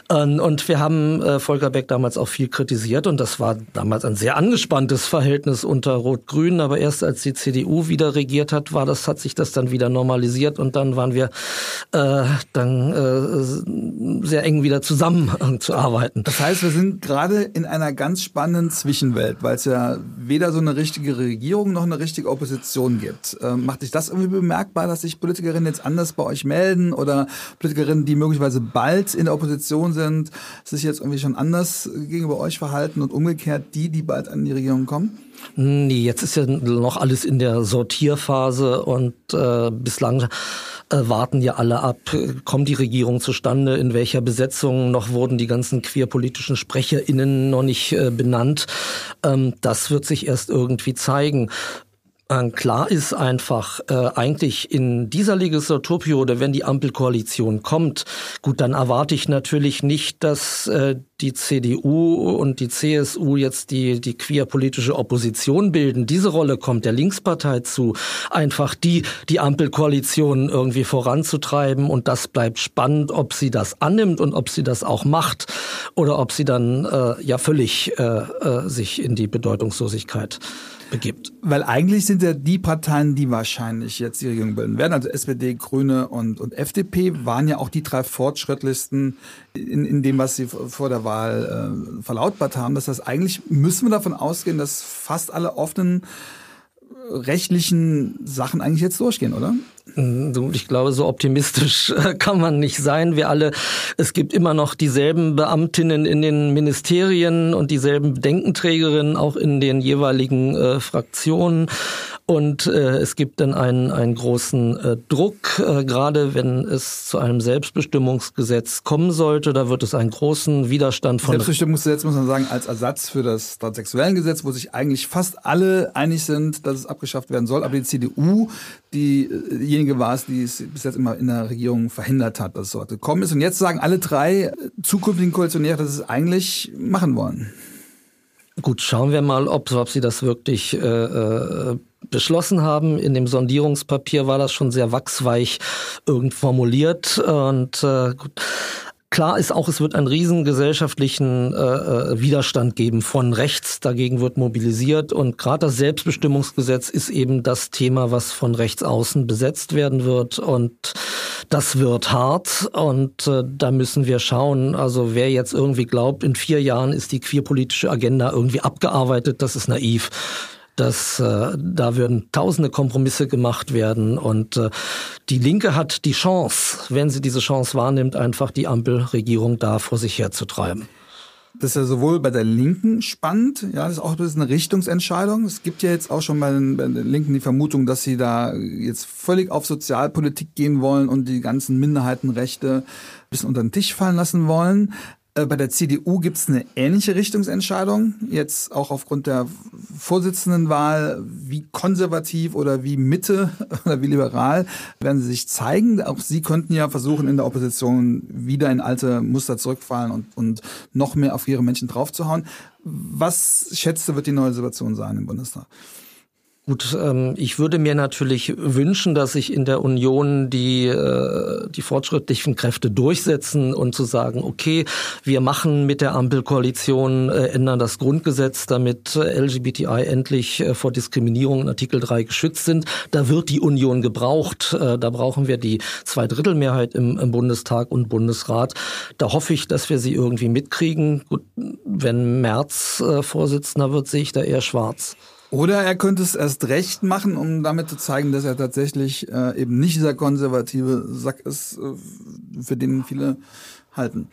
Ähm, und wir haben äh, Volker Beck damals auch viel kritisiert und das war damals ein sehr angespanntes Verhältnis unter Rot-Grün, aber erst als die CDU wieder regiert hat, war das, hat sich das dann wieder normalisiert und dann waren wir äh, dann äh, sehr eng wieder zusammen äh, zu arbeiten. Das heißt, wir sind gerade in einer ganz spannenden Zwischenwelt, weil es ja weder so eine richtige Regierung noch eine richtige Opposition gibt. Ähm, macht sich das irgendwie bemerkbar, dass sich Politikerinnen jetzt anders bei euch melden oder Politikerinnen, die die möglicherweise bald in der Opposition sind, sich jetzt irgendwie schon anders gegenüber euch verhalten und umgekehrt die, die bald an die Regierung kommen? Nee, jetzt ist ja noch alles in der Sortierphase und äh, bislang äh, warten ja alle ab, kommt die Regierung zustande, in welcher Besetzung, noch wurden die ganzen queerpolitischen SprecherInnen noch nicht äh, benannt. Ähm, das wird sich erst irgendwie zeigen. Äh, klar ist einfach, äh, eigentlich in dieser Legislaturperiode, wenn die Ampelkoalition kommt, gut, dann erwarte ich natürlich nicht, dass äh, die CDU und die CSU jetzt die, die queerpolitische Opposition bilden. Diese Rolle kommt der Linkspartei zu, einfach die, die Ampelkoalition irgendwie voranzutreiben. Und das bleibt spannend, ob sie das annimmt und ob sie das auch macht oder ob sie dann äh, ja völlig äh, äh, sich in die Bedeutungslosigkeit begibt. Weil eigentlich sind ja die Parteien, die wahrscheinlich jetzt die Regierung bilden werden, also SPD, Grüne und, und FDP, waren ja auch die drei fortschrittlichsten in, in dem, was sie vor der Wahl äh, verlautbart haben. Das heißt, eigentlich müssen wir davon ausgehen, dass fast alle offenen rechtlichen Sachen eigentlich jetzt durchgehen, oder? Ich glaube, so optimistisch äh, kann man nicht sein. Wir alle, es gibt immer noch dieselben Beamtinnen in den Ministerien und dieselben Bedenkenträgerinnen auch in den jeweiligen äh, Fraktionen. Und äh, es gibt dann einen, einen großen äh, Druck, äh, gerade wenn es zu einem Selbstbestimmungsgesetz kommen sollte. Da wird es einen großen Widerstand von. Selbstbestimmungsgesetz muss man sagen, als Ersatz für das Transsexuellengesetz, wo sich eigentlich fast alle einig sind, dass es abgeschafft werden soll. Aber die CDU, die, äh, diejenige war die es bis jetzt immer in der Regierung verhindert hat, dass es so gekommen ist. Und jetzt sagen alle drei zukünftigen Koalitionäre, dass sie es eigentlich machen wollen. Gut, schauen wir mal, ob, ob sie das wirklich äh, äh, beschlossen haben. In dem Sondierungspapier war das schon sehr wachsweich irgend formuliert und äh, gut. Klar ist auch, es wird einen riesen gesellschaftlichen äh, äh, Widerstand geben von rechts. Dagegen wird mobilisiert und gerade das Selbstbestimmungsgesetz ist eben das Thema, was von rechts außen besetzt werden wird und das wird hart und äh, da müssen wir schauen. Also wer jetzt irgendwie glaubt, in vier Jahren ist die queerpolitische Agenda irgendwie abgearbeitet, das ist naiv dass äh, da würden tausende Kompromisse gemacht werden und äh, die Linke hat die Chance, wenn sie diese Chance wahrnimmt, einfach die Ampelregierung da vor sich herzutreiben. Das ist ja sowohl bei der Linken spannend, ja, das ist auch ein bisschen eine Richtungsentscheidung. Es gibt ja jetzt auch schon bei den, bei den Linken die Vermutung, dass sie da jetzt völlig auf Sozialpolitik gehen wollen und die ganzen Minderheitenrechte ein bisschen unter den Tisch fallen lassen wollen. Äh, bei der CDU gibt es eine ähnliche Richtungsentscheidung, jetzt auch aufgrund der Vorsitzendenwahl, wie konservativ oder wie Mitte oder wie liberal werden sie sich zeigen. Auch sie könnten ja versuchen, in der Opposition wieder in alte Muster zurückfallen und, und noch mehr auf ihre Menschen draufzuhauen. Was schätzt du, wird die neue Situation sein im Bundestag? Gut, ähm, ich würde mir natürlich wünschen, dass sich in der Union die, äh, die fortschrittlichen Kräfte durchsetzen und zu sagen, okay, wir machen mit der Ampelkoalition, äh, ändern das Grundgesetz, damit äh, LGBTI endlich äh, vor Diskriminierung in Artikel 3 geschützt sind. Da wird die Union gebraucht. Äh, da brauchen wir die Zweidrittelmehrheit im, im Bundestag und Bundesrat. Da hoffe ich, dass wir sie irgendwie mitkriegen. Gut, wenn Merz äh, Vorsitzender wird, sehe ich da eher schwarz. Oder er könnte es erst recht machen, um damit zu zeigen, dass er tatsächlich äh, eben nicht dieser konservative Sack ist, äh, für den viele halten.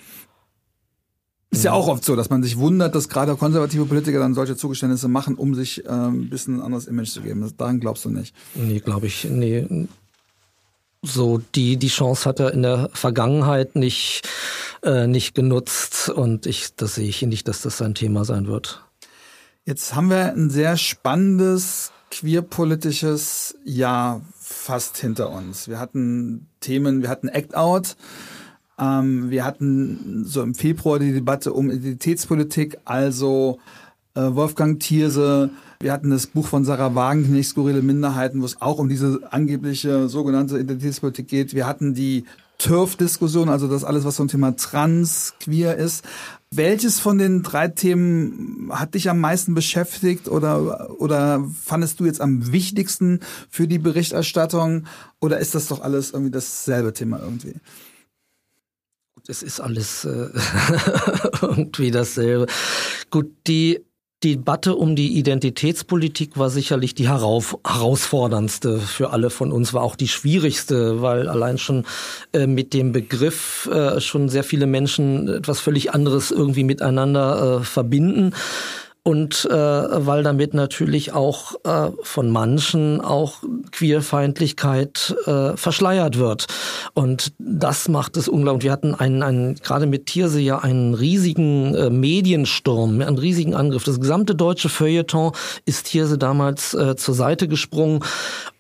Ist ja auch oft so, dass man sich wundert, dass gerade konservative Politiker dann solche Zugeständnisse machen, um sich äh, ein bisschen ein anderes Image zu geben. Das, daran glaubst du nicht? Nee, glaube ich, nee. So, die, die Chance hat er in der Vergangenheit nicht, äh, nicht genutzt und ich, das sehe ich nicht, dass das sein Thema sein wird. Jetzt haben wir ein sehr spannendes queerpolitisches Jahr fast hinter uns. Wir hatten Themen, wir hatten Act Out, ähm, wir hatten so im Februar die Debatte um Identitätspolitik, also äh, Wolfgang Thierse, wir hatten das Buch von Sarah Wagenknecht, Skurrile Minderheiten, wo es auch um diese angebliche sogenannte Identitätspolitik geht. Wir hatten die TÜRF-Diskussion, also das alles, was zum Thema Trans, Queer ist. Welches von den drei Themen hat dich am meisten beschäftigt oder, oder fandest du jetzt am wichtigsten für die Berichterstattung? Oder ist das doch alles irgendwie dasselbe Thema irgendwie? Es ist alles äh, irgendwie dasselbe. Gut, die die Debatte um die Identitätspolitik war sicherlich die herauf, herausforderndste für alle von uns, war auch die schwierigste, weil allein schon äh, mit dem Begriff äh, schon sehr viele Menschen etwas völlig anderes irgendwie miteinander äh, verbinden. Und äh, weil damit natürlich auch äh, von manchen auch Queerfeindlichkeit äh, verschleiert wird. Und das macht es unglaublich. Wir hatten einen, einen gerade mit Tierse ja einen riesigen äh, Mediensturm, einen riesigen Angriff. Das gesamte deutsche Feuilleton ist Tierse damals äh, zur Seite gesprungen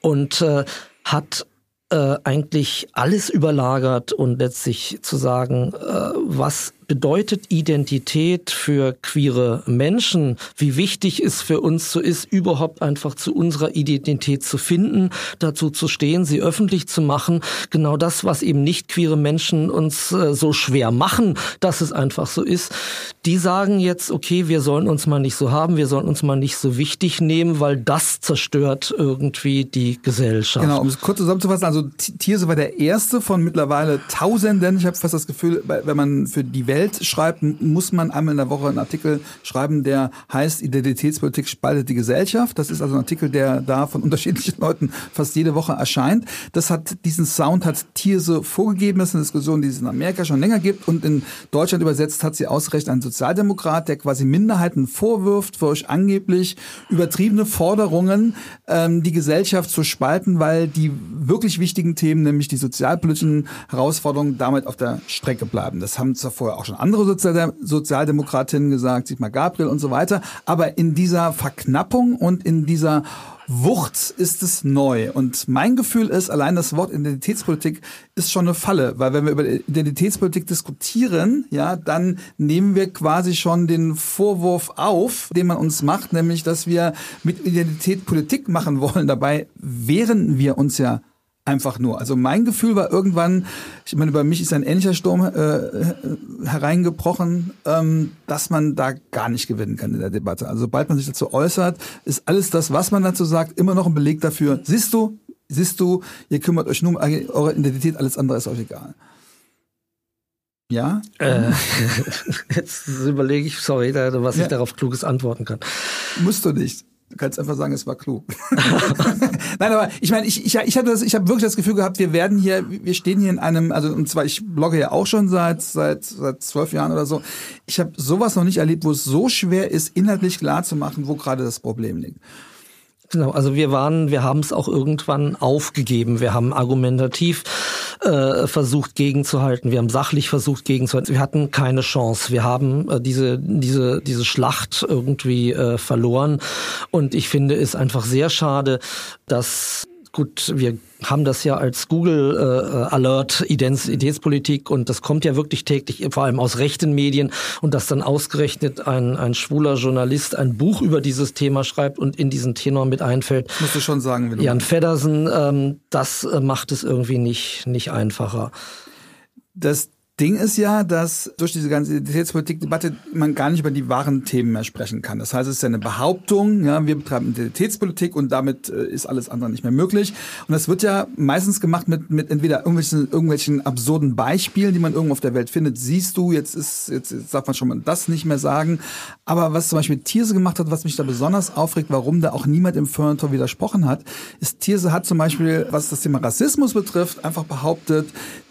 und äh, hat äh, eigentlich alles überlagert und letztlich zu sagen, äh, was bedeutet Identität für queere Menschen, wie wichtig es für uns so ist, überhaupt einfach zu unserer Identität zu finden, dazu zu stehen, sie öffentlich zu machen. Genau das, was eben nicht queere Menschen uns äh, so schwer machen, dass es einfach so ist. Die sagen jetzt, okay, wir sollen uns mal nicht so haben, wir sollen uns mal nicht so wichtig nehmen, weil das zerstört irgendwie die Gesellschaft. Genau, um es kurz zusammenzufassen, also Thierse war der erste von mittlerweile Tausenden, ich habe fast das Gefühl, wenn man für die Welt Welt schreibt, muss man einmal in der Woche einen Artikel schreiben, der heißt Identitätspolitik spaltet die Gesellschaft. Das ist also ein Artikel, der da von unterschiedlichen Leuten fast jede Woche erscheint. Das hat diesen Sound hat Thierse vorgegeben. Das ist eine Diskussion, die es in Amerika schon länger gibt und in Deutschland übersetzt hat sie ausgerechnet ein Sozialdemokrat, der quasi Minderheiten vorwirft, für euch angeblich übertriebene Forderungen, ähm, die Gesellschaft zu spalten, weil die wirklich wichtigen Themen, nämlich die sozialpolitischen Herausforderungen, damit auf der Strecke bleiben. Das haben zwar vorher auch schon andere Sozial Sozialdemokratinnen gesagt, Sigmar Gabriel und so weiter. Aber in dieser Verknappung und in dieser Wucht ist es neu. Und mein Gefühl ist, allein das Wort Identitätspolitik ist schon eine Falle, weil wenn wir über Identitätspolitik diskutieren, ja, dann nehmen wir quasi schon den Vorwurf auf, den man uns macht, nämlich, dass wir mit Identität Politik machen wollen. Dabei wehren wir uns ja einfach nur. Also mein Gefühl war irgendwann, ich meine, bei mich ist ein ähnlicher Sturm äh, hereingebrochen, ähm, dass man da gar nicht gewinnen kann in der Debatte. Also sobald man sich dazu äußert, ist alles das, was man dazu sagt, immer noch ein Beleg dafür. Siehst du, siehst du, ihr kümmert euch nur um eure Identität, alles andere ist euch egal. Ja? Äh, jetzt überlege ich, sorry, was ja. ich darauf kluges antworten kann. Musst du nicht. Du kannst einfach sagen, es war klug. Nein, aber ich meine, ich, ich, ich habe habe wirklich das Gefühl gehabt, wir werden hier, wir stehen hier in einem, also und zwar ich blogge ja auch schon seit seit seit zwölf Jahren oder so. Ich habe sowas noch nicht erlebt, wo es so schwer ist, inhaltlich klar zu machen, wo gerade das Problem liegt. Genau, also wir waren, wir haben es auch irgendwann aufgegeben. Wir haben argumentativ äh, versucht gegenzuhalten, wir haben sachlich versucht gegenzuhalten. Wir hatten keine Chance. Wir haben äh, diese diese diese Schlacht irgendwie äh, verloren und ich finde es einfach sehr schade, dass gut, wir haben das ja als Google äh, Alert Identitätspolitik und das kommt ja wirklich täglich, vor allem aus rechten Medien und dass dann ausgerechnet ein, ein schwuler Journalist ein Buch über dieses Thema schreibt und in diesen Tenor mit einfällt. Musst du schon sagen. Wenn du Jan Feddersen, ähm, das äh, macht es irgendwie nicht, nicht einfacher. Das Ding ist ja, dass durch diese ganze Identitätspolitik-Debatte man gar nicht über die wahren Themen mehr sprechen kann. Das heißt, es ist ja eine Behauptung, ja, wir betreiben Identitätspolitik und damit äh, ist alles andere nicht mehr möglich. Und das wird ja meistens gemacht mit, mit entweder irgendwelchen, irgendwelchen absurden Beispielen, die man irgendwo auf der Welt findet. Siehst du, jetzt ist, jetzt, jetzt darf man schon mal das nicht mehr sagen. Aber was zum Beispiel Thierse gemacht hat, was mich da besonders aufregt, warum da auch niemand im Feuilleton widersprochen hat, ist Thierse hat zum Beispiel, was das Thema Rassismus betrifft, einfach behauptet,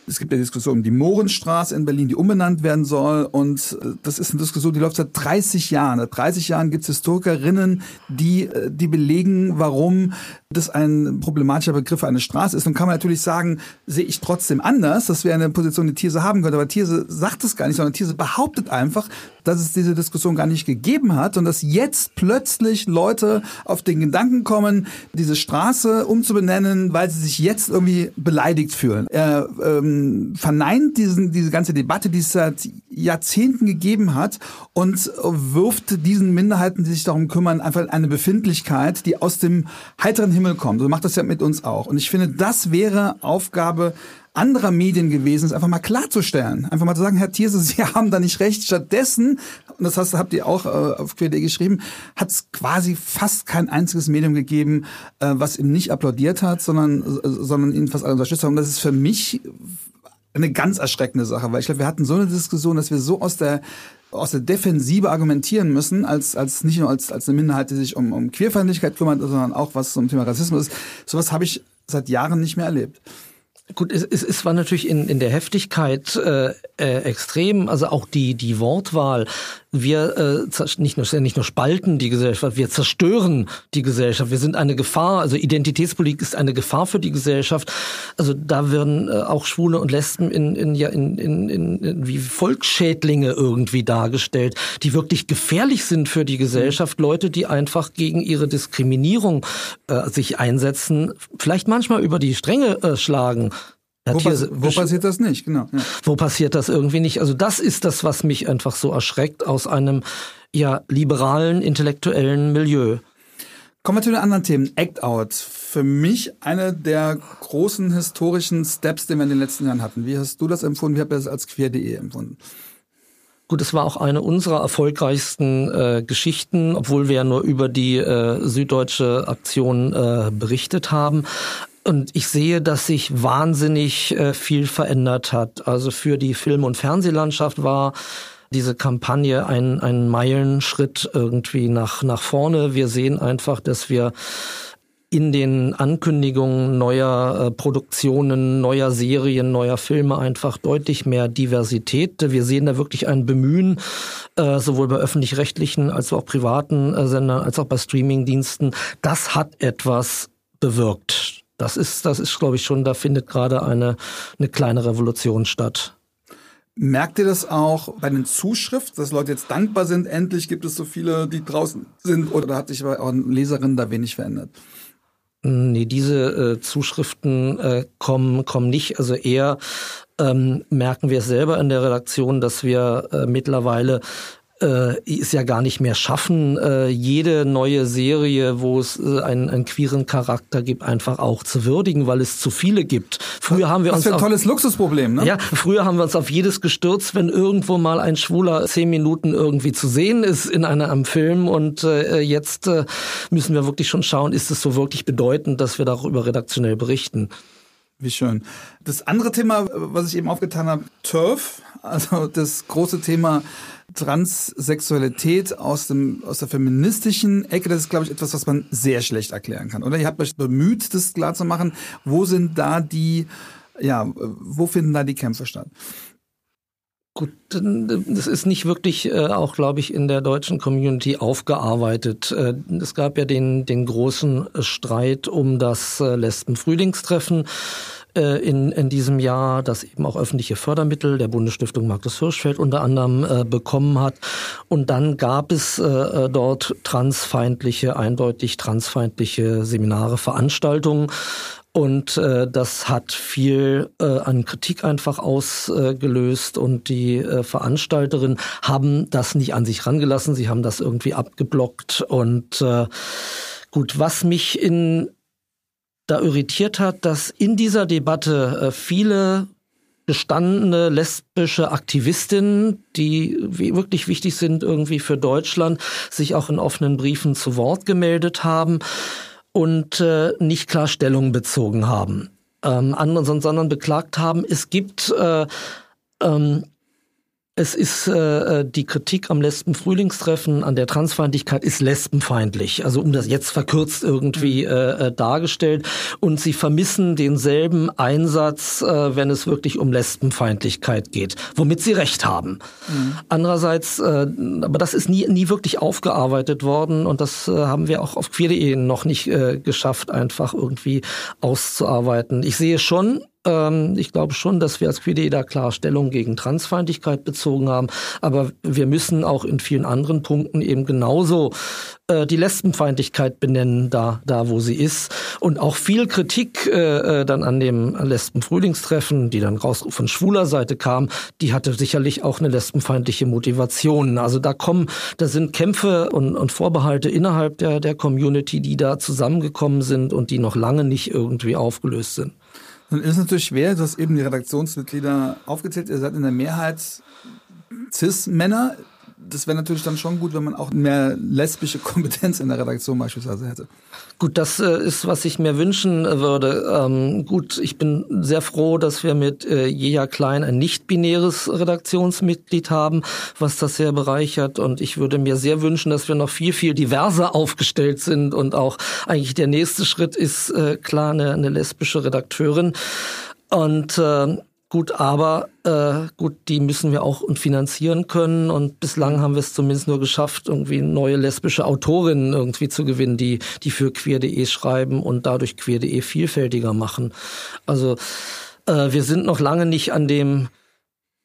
es gibt ja Diskussion um die Mohrenstraße in Berlin, die umbenannt werden soll. Und äh, das ist eine Diskussion, die läuft seit 30 Jahren. Seit 30 Jahren gibt es Historikerinnen, die, äh, die belegen, warum das ein problematischer Begriff für eine Straße ist. Und kann man natürlich sagen, sehe ich trotzdem anders. Das wäre eine Position, die Thierse haben könnte. Aber Thierse sagt es gar nicht, sondern Thierse behauptet einfach, dass es diese Diskussion gar nicht gegeben hat und dass jetzt plötzlich Leute auf den Gedanken kommen, diese Straße umzubenennen, weil sie sich jetzt irgendwie beleidigt fühlen. Er ähm, verneint diesen, diese ganze Debatte, die es seit Jahrzehnten gegeben hat und wirft diesen Minderheiten, die sich darum kümmern, einfach eine Befindlichkeit, die aus dem heiteren Himmel kommt. So macht das ja mit uns auch. Und ich finde, das wäre Aufgabe anderer Medien gewesen ist, einfach mal klarzustellen. Einfach mal zu sagen, Herr Thierse, Sie haben da nicht recht. Stattdessen, und das hast, habt ihr auch äh, auf QD geschrieben, hat es quasi fast kein einziges Medium gegeben, äh, was ihm nicht applaudiert hat, sondern, äh, sondern ihn fast alle unterstützt haben. Und das ist für mich eine ganz erschreckende Sache, weil ich glaube, wir hatten so eine Diskussion, dass wir so aus der aus der Defensive argumentieren müssen, als, als nicht nur als, als eine Minderheit, die sich um, um Queerfeindlichkeit kümmert, sondern auch was zum Thema Rassismus ist. Sowas habe ich seit Jahren nicht mehr erlebt. Gut, es, es, es war natürlich in, in der Heftigkeit äh, äh, extrem, also auch die, die Wortwahl wir äh, nicht nur nicht nur spalten die Gesellschaft, wir zerstören die Gesellschaft. Wir sind eine Gefahr. Also Identitätspolitik ist eine Gefahr für die Gesellschaft. Also da werden äh, auch Schwule und Lesben in, in ja in, in, in wie Volksschädlinge irgendwie dargestellt, die wirklich gefährlich sind für die Gesellschaft. Leute, die einfach gegen ihre Diskriminierung äh, sich einsetzen, vielleicht manchmal über die Stränge äh, schlagen. Wo, pass wo, passiert das nicht? Genau. Ja. Wo passiert das irgendwie nicht? Also das ist das, was mich einfach so erschreckt aus einem ja liberalen intellektuellen Milieu. Kommen wir zu den anderen Themen. Act Out. Für mich eine der großen historischen Steps, die wir in den letzten Jahren hatten. Wie hast du das empfunden? Wie habt ihr das als queer.de empfunden? Gut, es war auch eine unserer erfolgreichsten äh, Geschichten, obwohl wir ja nur über die äh, süddeutsche Aktion äh, berichtet haben. Und ich sehe, dass sich wahnsinnig äh, viel verändert hat. Also für die Film- und Fernsehlandschaft war diese Kampagne ein, ein Meilenschritt irgendwie nach, nach vorne. Wir sehen einfach, dass wir in den Ankündigungen neuer äh, Produktionen, neuer Serien, neuer Filme einfach deutlich mehr Diversität. Wir sehen da wirklich ein Bemühen, äh, sowohl bei öffentlich-rechtlichen als auch privaten Sendern, als auch bei Streamingdiensten. Das hat etwas bewirkt. Das ist, das ist, glaube ich, schon, da findet gerade eine, eine kleine Revolution statt. Merkt ihr das auch bei den Zuschriften, dass Leute jetzt dankbar sind, endlich gibt es so viele, die draußen sind, oder hat sich bei euren Leserinnen da wenig verändert? Nee, diese äh, Zuschriften äh, kommen, kommen nicht. Also eher ähm, merken wir es selber in der Redaktion, dass wir äh, mittlerweile äh, es ja gar nicht mehr schaffen, äh, jede neue Serie, wo es äh, einen, einen queeren Charakter gibt, einfach auch zu würdigen, weil es zu viele gibt. Früher haben wir Was uns für ein tolles Luxusproblem, ne? Ja, früher haben wir uns auf jedes gestürzt, wenn irgendwo mal ein Schwuler zehn Minuten irgendwie zu sehen ist in einem Film und äh, jetzt äh, müssen wir wirklich schon schauen, ist es so wirklich bedeutend, dass wir darüber redaktionell berichten. Wie schön. Das andere Thema, was ich eben aufgetan habe, Turf, also das große Thema Transsexualität aus dem aus der feministischen Ecke, das ist glaube ich etwas, was man sehr schlecht erklären kann, oder? Ihr habt euch bemüht, das klar zu machen. Wo sind da die ja, wo finden da die Kämpfe statt? Gut, das ist nicht wirklich äh, auch, glaube ich, in der deutschen Community aufgearbeitet. Äh, es gab ja den, den großen Streit um das äh, Lesben-Frühlingstreffen in, in diesem Jahr, das eben auch öffentliche Fördermittel der Bundesstiftung Markus Hirschfeld unter anderem äh, bekommen hat. Und dann gab es äh, äh, dort transfeindliche, eindeutig transfeindliche Seminare, Veranstaltungen. Und äh, das hat viel äh, an Kritik einfach ausgelöst und die äh, Veranstalterinnen haben das nicht an sich rangelassen, sie haben das irgendwie abgeblockt und äh, gut, was mich in da irritiert hat, dass in dieser Debatte äh, viele gestandene lesbische Aktivistinnen, die wirklich wichtig sind irgendwie für Deutschland, sich auch in offenen Briefen zu Wort gemeldet haben und äh, nicht klar Stellung bezogen haben, ähm, anderen, sondern beklagt haben, es gibt äh, ähm, es ist äh, äh, die Kritik am Lesben-Frühlingstreffen, an der Transfeindlichkeit ist lesbenfeindlich. Also um das jetzt verkürzt irgendwie mhm. äh, äh, dargestellt. Und sie vermissen denselben Einsatz, äh, wenn es wirklich um Lesbenfeindlichkeit geht, womit sie recht haben. Mhm. Andererseits, äh, aber das ist nie, nie wirklich aufgearbeitet worden und das äh, haben wir auch auf queer.de noch nicht äh, geschafft, einfach irgendwie auszuarbeiten. Ich sehe schon ähm, ich glaube schon, dass wir als QD da klar Stellung gegen Transfeindlichkeit bezogen haben. Aber wir müssen auch in vielen anderen Punkten eben genauso äh, die Lesbenfeindlichkeit benennen, da, da wo sie ist. Und auch viel Kritik äh, äh dann an dem Lesben-Frühlingstreffen, die dann raus von schwuler Seite kam, die hatte sicherlich auch eine lesbenfeindliche Motivation. Also da kommen, da sind Kämpfe und, und Vorbehalte innerhalb der, der Community, die da zusammengekommen sind und die noch lange nicht irgendwie aufgelöst sind. Nun ist es natürlich schwer, du hast eben die Redaktionsmitglieder aufgezählt, ihr seid in der Mehrheit Cis-Männer. Das wäre natürlich dann schon gut, wenn man auch mehr lesbische Kompetenz in der Redaktion beispielsweise hätte. Gut, das äh, ist, was ich mir wünschen würde. Ähm, gut, ich bin sehr froh, dass wir mit äh, Jeja Klein ein nicht-binäres Redaktionsmitglied haben, was das sehr bereichert. Und ich würde mir sehr wünschen, dass wir noch viel, viel diverser aufgestellt sind. Und auch eigentlich der nächste Schritt ist äh, klar eine, eine lesbische Redakteurin. Und äh, Gut, aber äh, gut, die müssen wir auch finanzieren können und bislang haben wir es zumindest nur geschafft, irgendwie neue lesbische Autorinnen irgendwie zu gewinnen, die die für queer.de schreiben und dadurch queer.de vielfältiger machen. Also äh, wir sind noch lange nicht an dem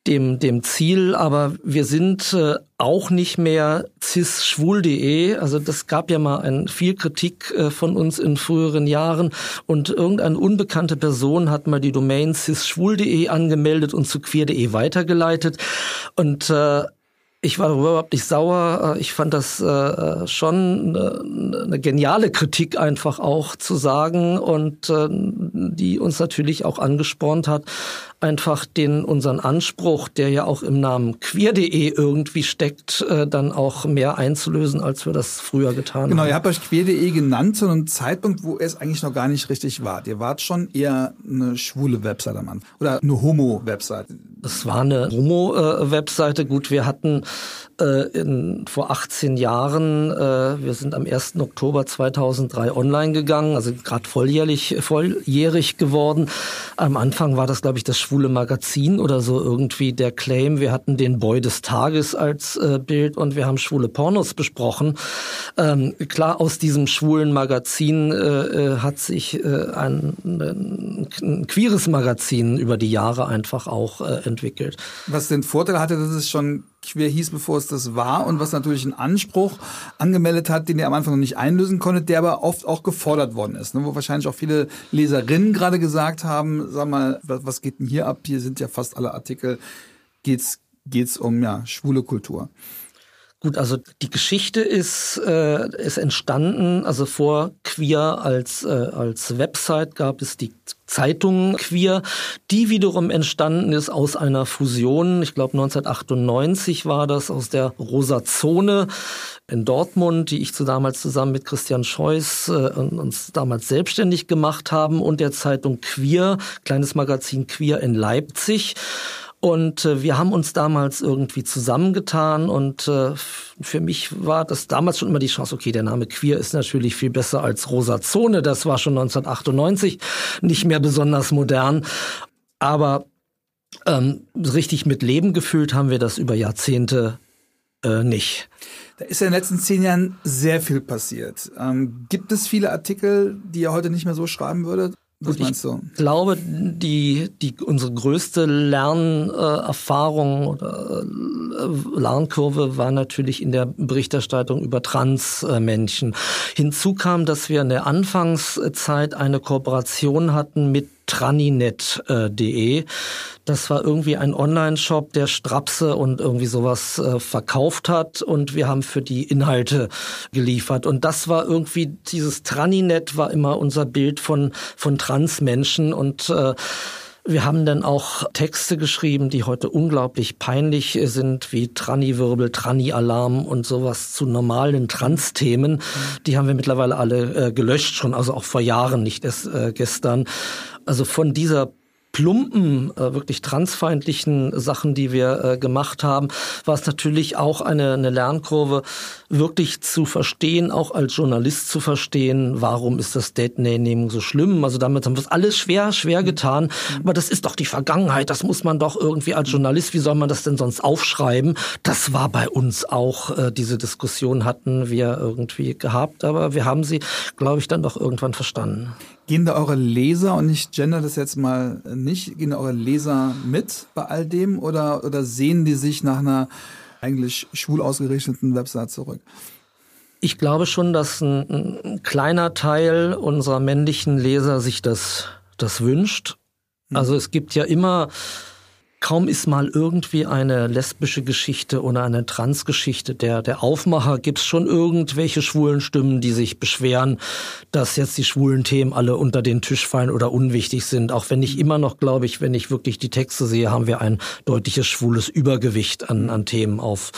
dem, dem Ziel, aber wir sind äh, auch nicht mehr cis-schwul.de. Also das gab ja mal ein, viel Kritik äh, von uns in früheren Jahren und irgendeine unbekannte Person hat mal die Domain cis-schwul.de angemeldet und zu queer.de weitergeleitet und äh, ich war darüber überhaupt nicht sauer. Äh, ich fand das äh, schon eine, eine geniale Kritik einfach auch zu sagen und äh, die uns natürlich auch angespornt hat, einfach den unseren Anspruch, der ja auch im Namen queer.de irgendwie steckt, äh, dann auch mehr einzulösen, als wir das früher getan genau, haben. Genau, ihr habt euch queer.de genannt zu einem Zeitpunkt, wo es eigentlich noch gar nicht richtig war. Ihr wart schon eher eine schwule Website am Anfang oder eine Homo-Website. Es war eine Homo-Webseite. Gut, wir hatten äh, in, vor 18 Jahren, äh, wir sind am 1. Oktober 2003 online gegangen, also gerade volljährig, volljährig geworden. Am Anfang war das, glaube ich, das schwule Magazin oder so irgendwie der Claim. Wir hatten den Boy des Tages als äh, Bild und wir haben schwule Pornos besprochen. Ähm, klar, aus diesem schwulen Magazin äh, äh hat sich äh, ein, ein, queeres Magazin über die Jahre einfach auch äh, entwickelt. Was den Vorteil hatte, dass es schon queer hieß, bevor es das war und was natürlich einen Anspruch angemeldet hat, den ihr am Anfang noch nicht einlösen konntet, der aber oft auch gefordert worden ist, ne? wo wahrscheinlich auch viele Leserinnen gerade gesagt haben, sag mal, was, was geht denn hier ab? Hier sind ja fast alle Artikel, geht's geht's um ja schwule Kultur. Gut, also die Geschichte ist, äh, ist entstanden, also vor Queer als, äh, als Website gab es die Zeitung Queer, die wiederum entstanden ist aus einer Fusion, ich glaube 1998 war das, aus der Rosa Zone in Dortmund, die ich zu damals zusammen mit Christian Scheuß äh, uns damals selbstständig gemacht haben und der Zeitung Queer, kleines Magazin Queer in Leipzig. Und äh, wir haben uns damals irgendwie zusammengetan und äh, für mich war das damals schon immer die Chance, okay, der Name Queer ist natürlich viel besser als Rosa Zone, das war schon 1998, nicht mehr besonders modern, aber ähm, richtig mit Leben gefüllt haben wir das über Jahrzehnte äh, nicht. Da ist ja in den letzten zehn Jahren sehr viel passiert. Ähm, gibt es viele Artikel, die ihr heute nicht mehr so schreiben würdet? Was meinst du? Ich glaube, die, die, unsere größte Lernerfahrung oder äh, Lernkurve war natürlich in der Berichterstattung über Transmenschen. Hinzu kam, dass wir in der Anfangszeit eine Kooperation hatten mit traninet.de. Das war irgendwie ein Online-Shop, der Strapse und irgendwie sowas äh, verkauft hat und wir haben für die Inhalte geliefert. Und das war irgendwie, dieses Traninet war immer unser Bild von, von Transmenschen und äh, wir haben dann auch Texte geschrieben, die heute unglaublich peinlich sind, wie Tranni-Wirbel, Tranni-Alarm und sowas zu normalen Trans-Themen. Die haben wir mittlerweile alle äh, gelöscht, schon also auch vor Jahren, nicht erst äh, gestern. Also von dieser plumpen, äh, wirklich transfeindlichen Sachen, die wir äh, gemacht haben, war es natürlich auch eine, eine Lernkurve, wirklich zu verstehen, auch als Journalist zu verstehen, warum ist das Date-Naming so schlimm. Also damit haben wir es alles schwer, schwer getan. Mhm. Aber das ist doch die Vergangenheit, das muss man doch irgendwie als Journalist, wie soll man das denn sonst aufschreiben? Das war bei uns auch, äh, diese Diskussion hatten wir irgendwie gehabt, aber wir haben sie, glaube ich, dann doch irgendwann verstanden. Gehen da eure Leser, und ich gender das jetzt mal nicht, gehen da eure Leser mit bei all dem oder, oder sehen die sich nach einer eigentlich schwul ausgerichteten Website zurück? Ich glaube schon, dass ein, ein kleiner Teil unserer männlichen Leser sich das, das wünscht. Hm. Also es gibt ja immer Kaum ist mal irgendwie eine lesbische Geschichte oder eine Transgeschichte der, der Aufmacher, gibt's schon irgendwelche schwulen Stimmen, die sich beschweren, dass jetzt die schwulen Themen alle unter den Tisch fallen oder unwichtig sind. Auch wenn ich immer noch, glaube ich, wenn ich wirklich die Texte sehe, haben wir ein deutliches schwules Übergewicht an, an Themen auf,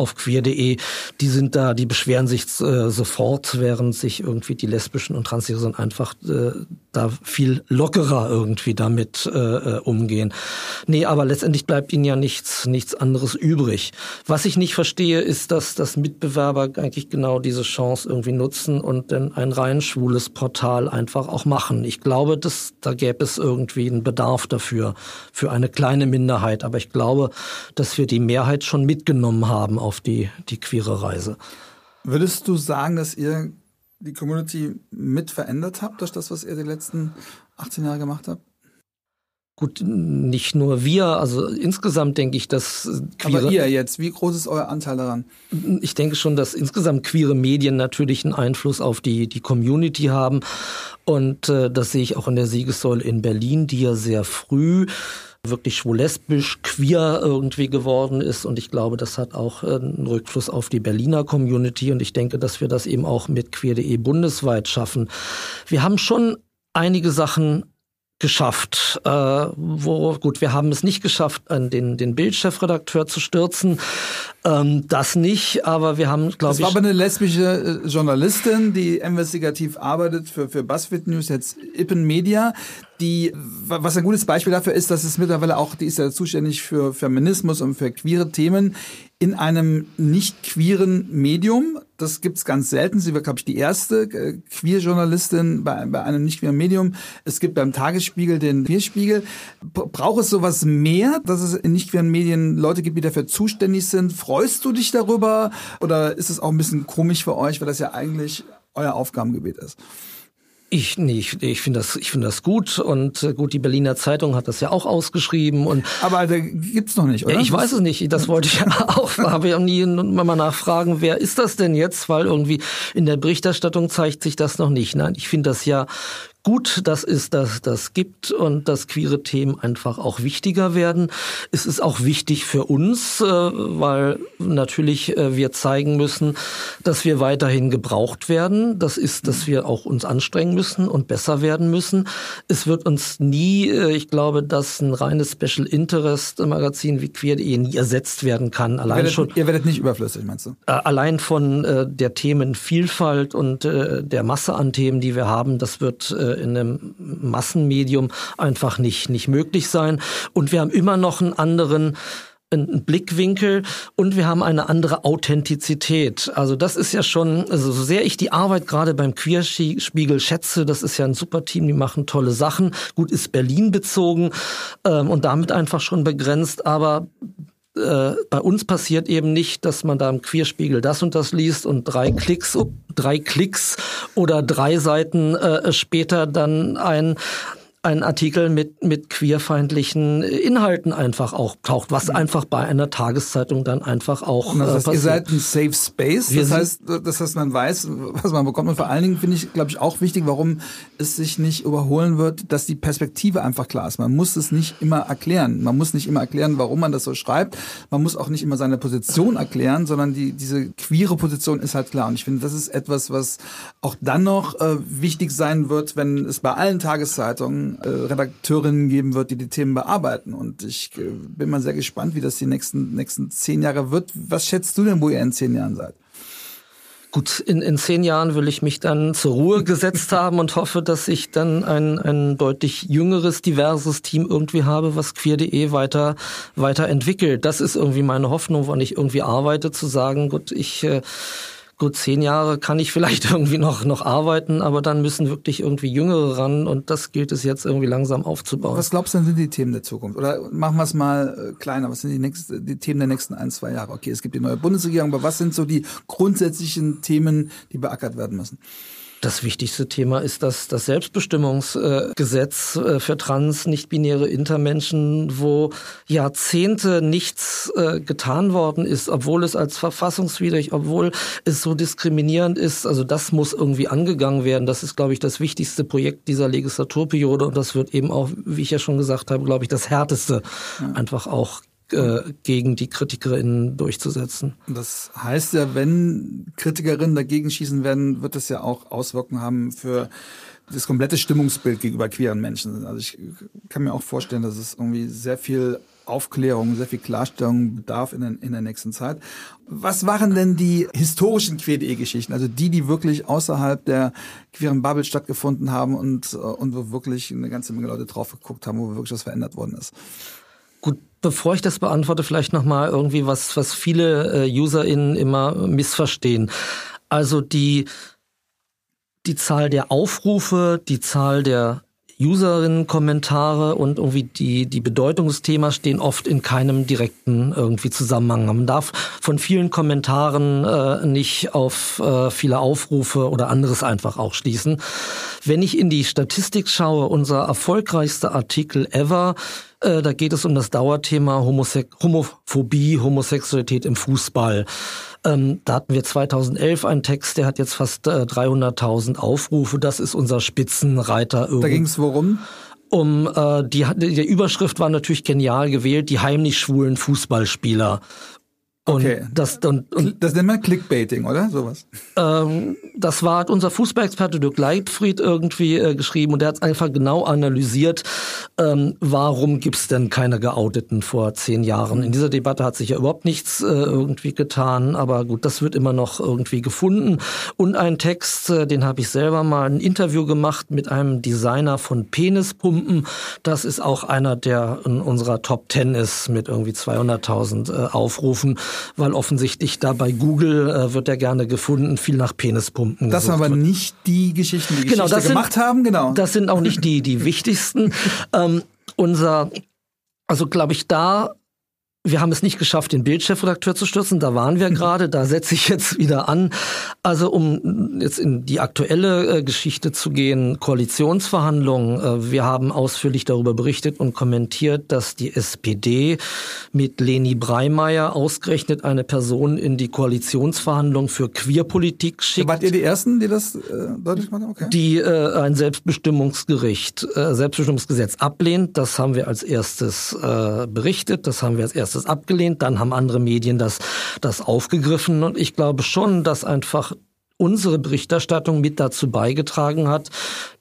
auf queer.de, die sind da, die beschweren sich äh, sofort, während sich irgendwie die lesbischen und transsexuellen einfach äh, da viel lockerer irgendwie damit äh, äh, umgehen. Nee, aber letztendlich bleibt ihnen ja nichts, nichts anderes übrig. Was ich nicht verstehe, ist, dass, dass Mitbewerber eigentlich genau diese Chance irgendwie nutzen und dann ein rein schwules Portal einfach auch machen. Ich glaube, dass, da gäbe es irgendwie einen Bedarf dafür, für eine kleine Minderheit. Aber ich glaube, dass wir die Mehrheit schon mitgenommen haben auf die, die queere Reise. Würdest du sagen, dass ihr die Community mit verändert habt durch das, was ihr die letzten 18 Jahre gemacht habt? Gut, nicht nur wir, also insgesamt denke ich, dass queere... Aber ihr jetzt, wie groß ist euer Anteil daran? Ich denke schon, dass insgesamt queere Medien natürlich einen Einfluss auf die, die Community haben. Und äh, das sehe ich auch in der Siegessäule in Berlin, die ja sehr früh wirklich schwul-lesbisch, queer irgendwie geworden ist. Und ich glaube, das hat auch äh, einen Rückfluss auf die Berliner Community. Und ich denke, dass wir das eben auch mit queer.de bundesweit schaffen. Wir haben schon einige Sachen geschafft. Äh, wo gut, wir haben es nicht geschafft, den den Bildchefredakteur zu stürzen. Ähm, das nicht, aber wir haben, glaube ich. Das war aber eine lesbische äh, Journalistin, die investigativ arbeitet für für Buzzfeed News jetzt Ippen Media die, was ein gutes Beispiel dafür ist, dass es mittlerweile auch, die ist ja zuständig für Feminismus und für queere Themen, in einem nicht queeren Medium. Das gibt's ganz selten. Sie war, glaube ich, die erste äh, Queer-Journalistin bei, bei einem nicht queeren Medium. Es gibt beim Tagesspiegel den Queerspiegel. Braucht es sowas mehr, dass es in nicht queeren Medien Leute gibt, die dafür zuständig sind? Freust du dich darüber? Oder ist es auch ein bisschen komisch für euch, weil das ja eigentlich euer Aufgabengebiet ist? Ich, nee, ich, ich finde das, ich finde das gut und äh, gut, die Berliner Zeitung hat das ja auch ausgeschrieben und. Aber da gibt's noch nicht, oder? Ja, ich weiß es nicht. Das wollte ich auch, habe ja nie mal nachfragen, wer ist das denn jetzt? Weil irgendwie in der Berichterstattung zeigt sich das noch nicht. Nein, ich finde das ja gut, dass es das, das gibt und dass queere Themen einfach auch wichtiger werden. Es ist auch wichtig für uns, äh, weil natürlich äh, wir zeigen müssen, dass wir weiterhin gebraucht werden. Das ist, dass wir auch uns anstrengen müssen und besser werden müssen. Es wird uns nie, äh, ich glaube, dass ein reines Special Interest Magazin wie queer.de nie ersetzt werden kann. Allein ihr werdet, schon. Ihr werdet nicht überflüssig, meinst du? Allein von der Themenvielfalt und der Masse an Themen, die wir haben, das wird in einem Massenmedium einfach nicht, nicht möglich sein. Und wir haben immer noch einen anderen einen Blickwinkel und wir haben eine andere Authentizität. Also das ist ja schon, also so sehr ich die Arbeit gerade beim Queerspiegel schätze, das ist ja ein super Team, die machen tolle Sachen. Gut, ist Berlin bezogen ähm, und damit einfach schon begrenzt, aber äh, bei uns passiert eben nicht, dass man da im Queerspiegel das und das liest und drei Klicks, drei Klicks oder drei Seiten äh, später dann ein ein Artikel mit, mit queerfeindlichen Inhalten einfach auch taucht, was einfach bei einer Tageszeitung dann einfach auch das heißt, äh, Ihr seid ein Safe Space, das heißt, das heißt, man weiß, was man bekommt und vor allen Dingen finde ich, glaube ich, auch wichtig, warum es sich nicht überholen wird, dass die Perspektive einfach klar ist. Man muss es nicht immer erklären. Man muss nicht immer erklären, warum man das so schreibt. Man muss auch nicht immer seine Position erklären, sondern die, diese queere Position ist halt klar. Und ich finde, das ist etwas, was auch dann noch äh, wichtig sein wird, wenn es bei allen Tageszeitungen äh, Redakteurinnen geben wird, die die Themen bearbeiten. Und ich äh, bin mal sehr gespannt, wie das die nächsten, nächsten zehn Jahre wird. Was schätzt du denn, wo ihr in zehn Jahren seid? Gut, in, in zehn Jahren will ich mich dann zur Ruhe gesetzt haben und hoffe, dass ich dann ein, ein deutlich jüngeres, diverses Team irgendwie habe, was queer.de weiter, weiter entwickelt. Das ist irgendwie meine Hoffnung, wann ich irgendwie arbeite, zu sagen, gut, ich äh, gut, zehn Jahre kann ich vielleicht irgendwie noch, noch arbeiten, aber dann müssen wirklich irgendwie Jüngere ran und das gilt es jetzt irgendwie langsam aufzubauen. Was glaubst du denn sind die Themen der Zukunft? Oder machen wir es mal äh, kleiner, was sind die, nächsten, die Themen der nächsten ein, zwei Jahre? Okay, es gibt die neue Bundesregierung, aber was sind so die grundsätzlichen Themen, die beackert werden müssen? Das wichtigste Thema ist das, das Selbstbestimmungsgesetz äh, für trans, nicht-binäre Intermenschen, wo Jahrzehnte nichts äh, getan worden ist, obwohl es als verfassungswidrig, obwohl es so diskriminierend ist. Also das muss irgendwie angegangen werden. Das ist, glaube ich, das wichtigste Projekt dieser Legislaturperiode und das wird eben auch, wie ich ja schon gesagt habe, glaube ich, das härteste einfach auch äh, gegen die KritikerInnen durchzusetzen. Das heißt ja, wenn Kritikerinnen dagegen schießen werden, wird das ja auch Auswirkungen haben für das komplette Stimmungsbild gegenüber queeren Menschen. Also ich kann mir auch vorstellen, dass es irgendwie sehr viel Aufklärung, sehr viel Klarstellung bedarf in der, in der nächsten Zeit. Was waren denn die historischen Queer.de-Geschichten, also die, die wirklich außerhalb der queeren Bubble stattgefunden haben und, äh, und wo wirklich eine ganze Menge Leute drauf geguckt haben, wo wirklich was verändert worden ist? Gut, bevor ich das beantworte, vielleicht nochmal irgendwie was, was viele äh, UserInnen immer missverstehen. Also die, die Zahl der Aufrufe, die Zahl der Userinnen-Kommentare und irgendwie die, die Bedeutung des Themas stehen oft in keinem direkten irgendwie Zusammenhang. Man darf von vielen Kommentaren äh, nicht auf äh, viele Aufrufe oder anderes einfach auch schließen. Wenn ich in die Statistik schaue, unser erfolgreichster Artikel ever äh, da geht es um das Dauerthema Homose Homophobie, Homosexualität im Fußball. Ähm, da hatten wir 2011 einen Text, der hat jetzt fast äh, 300.000 Aufrufe. Das ist unser Spitzenreiter. Da ging es worum? Um äh, die, die Überschrift war natürlich genial gewählt, die heimlich schwulen Fußballspieler. Und okay. das, und, und, das nennt man Clickbaiting, oder? Sowas. Ähm, das war hat unser Fußballexperte Dirk Leitfried irgendwie äh, geschrieben und der hat einfach genau analysiert, ähm, warum gibt's denn keine Geouteten vor zehn Jahren. In dieser Debatte hat sich ja überhaupt nichts äh, irgendwie getan, aber gut, das wird immer noch irgendwie gefunden. Und ein Text, äh, den habe ich selber mal ein Interview gemacht mit einem Designer von Penispumpen. Das ist auch einer, der in unserer Top Ten ist mit irgendwie 200.000 äh, Aufrufen weil offensichtlich da bei Google äh, wird er gerne gefunden, viel nach Penispumpen. Das sind aber wird. nicht die Geschichten, die genau, Geschichte gemacht sind, haben, genau. Das sind auch nicht die, die wichtigsten. ähm, unser, also glaube ich, da wir haben es nicht geschafft, den Bildchefredakteur zu stürzen. Da waren wir gerade. Da setze ich jetzt wieder an. Also um jetzt in die aktuelle äh, Geschichte zu gehen, Koalitionsverhandlungen. Äh, wir haben ausführlich darüber berichtet und kommentiert, dass die SPD mit Leni Breimeyer ausgerechnet eine Person in die Koalitionsverhandlungen für Queerpolitik schickt. Wart ihr die Ersten, die das äh, deutlich gemacht haben? Okay. Die äh, ein Selbstbestimmungsgericht, äh, Selbstbestimmungsgesetz ablehnt. Das haben wir als erstes äh, berichtet. Das haben wir als erstes erstes abgelehnt, dann haben andere Medien das, das aufgegriffen. Und ich glaube schon, dass einfach unsere Berichterstattung mit dazu beigetragen hat,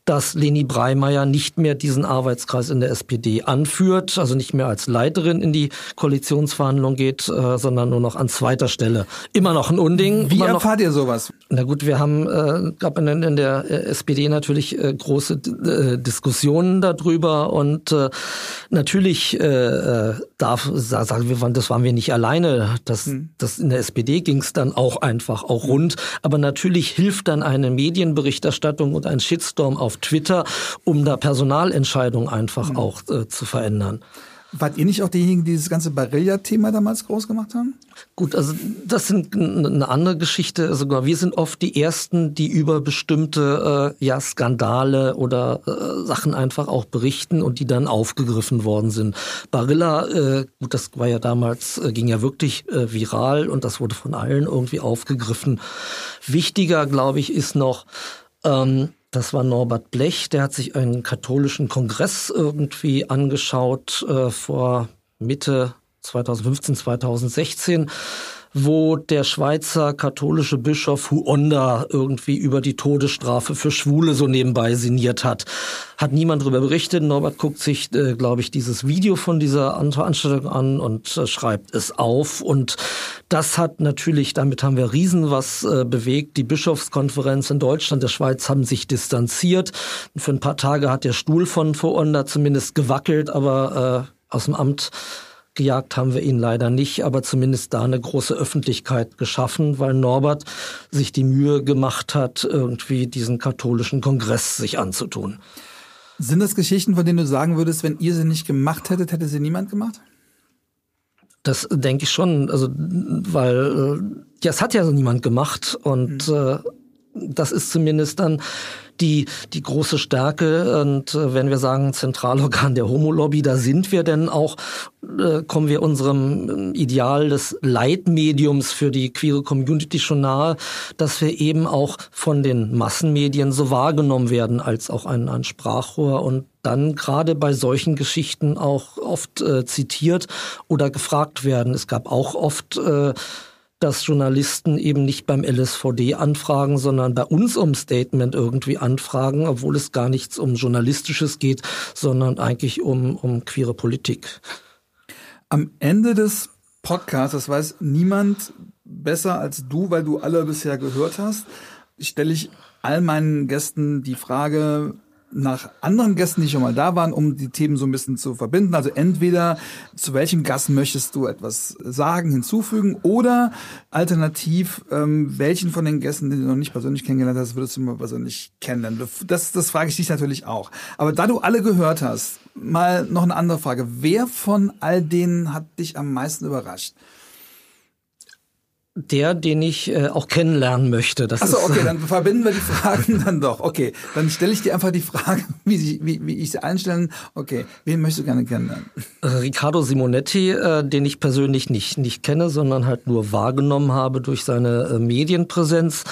dass Leni Breimeyer nicht mehr diesen Arbeitskreis in der SPD anführt, also nicht mehr als Leiterin in die Koalitionsverhandlung geht, äh, sondern nur noch an zweiter Stelle. Immer noch ein Unding. Wie erfahrt ihr sowas? Na gut, wir haben äh, gab in, in der äh, SPD natürlich äh, große äh, Diskussionen darüber und äh, natürlich äh, äh darf sagen wir, das waren wir nicht alleine. Das, hm. das in der SPD ging es dann auch einfach auch rund, aber natürlich hilft dann eine Medienberichterstattung und ein Shitstorm auf Twitter, um da Personalentscheidungen einfach mhm. auch äh, zu verändern. Wart ihr nicht auch diejenigen, die dieses ganze Barilla-Thema damals groß gemacht haben? Gut, also das sind eine andere Geschichte. Sogar also wir sind oft die ersten, die über bestimmte äh, ja Skandale oder äh, Sachen einfach auch berichten und die dann aufgegriffen worden sind. Barilla, äh, gut, das war ja damals äh, ging ja wirklich äh, viral und das wurde von allen irgendwie aufgegriffen. Wichtiger, glaube ich, ist noch ähm, das war Norbert Blech, der hat sich einen katholischen Kongress irgendwie angeschaut äh, vor Mitte 2015, 2016 wo der Schweizer katholische Bischof Huonda irgendwie über die Todesstrafe für Schwule so nebenbei sinniert hat. Hat niemand darüber berichtet. Norbert guckt sich, äh, glaube ich, dieses Video von dieser Veranstaltung an und äh, schreibt es auf. Und das hat natürlich, damit haben wir riesen was äh, bewegt. Die Bischofskonferenz in Deutschland, der Schweiz haben sich distanziert. Für ein paar Tage hat der Stuhl von Huonda zumindest gewackelt, aber äh, aus dem Amt Gejagt haben wir ihn leider nicht, aber zumindest da eine große Öffentlichkeit geschaffen, weil Norbert sich die Mühe gemacht hat, irgendwie diesen katholischen Kongress sich anzutun. Sind das Geschichten, von denen du sagen würdest, wenn ihr sie nicht gemacht hättet, hätte sie niemand gemacht? Das denke ich schon, also weil äh, ja, es hat ja niemand gemacht und mhm. äh, das ist zumindest dann die, die große Stärke. Und äh, wenn wir sagen Zentralorgan der Homolobby, da sind wir denn auch, äh, kommen wir unserem Ideal des Leitmediums für die queere Community schon nahe, dass wir eben auch von den Massenmedien so wahrgenommen werden als auch ein, ein Sprachrohr und dann gerade bei solchen Geschichten auch oft äh, zitiert oder gefragt werden. Es gab auch oft äh, dass Journalisten eben nicht beim LSVD anfragen, sondern bei uns um Statement irgendwie anfragen, obwohl es gar nichts um Journalistisches geht, sondern eigentlich um, um queere Politik. Am Ende des Podcasts, das weiß niemand besser als du, weil du alle bisher gehört hast, stelle ich all meinen Gästen die Frage, nach anderen Gästen, die schon mal da waren, um die Themen so ein bisschen zu verbinden. Also entweder zu welchem Gast möchtest du etwas sagen, hinzufügen oder alternativ, ähm, welchen von den Gästen, die du noch nicht persönlich kennengelernt hast, würdest du mal persönlich kennenlernen. Das, das frage ich dich natürlich auch. Aber da du alle gehört hast, mal noch eine andere Frage. Wer von all denen hat dich am meisten überrascht? Der, den ich äh, auch kennenlernen möchte. Das Achso, okay, dann verbinden wir die Fragen dann doch. Okay, dann stelle ich dir einfach die Frage, wie, sie, wie, wie ich sie einstellen. Okay, wen möchtest du gerne kennenlernen? Riccardo Simonetti, äh, den ich persönlich nicht, nicht kenne, sondern halt nur wahrgenommen habe durch seine äh, Medienpräsenz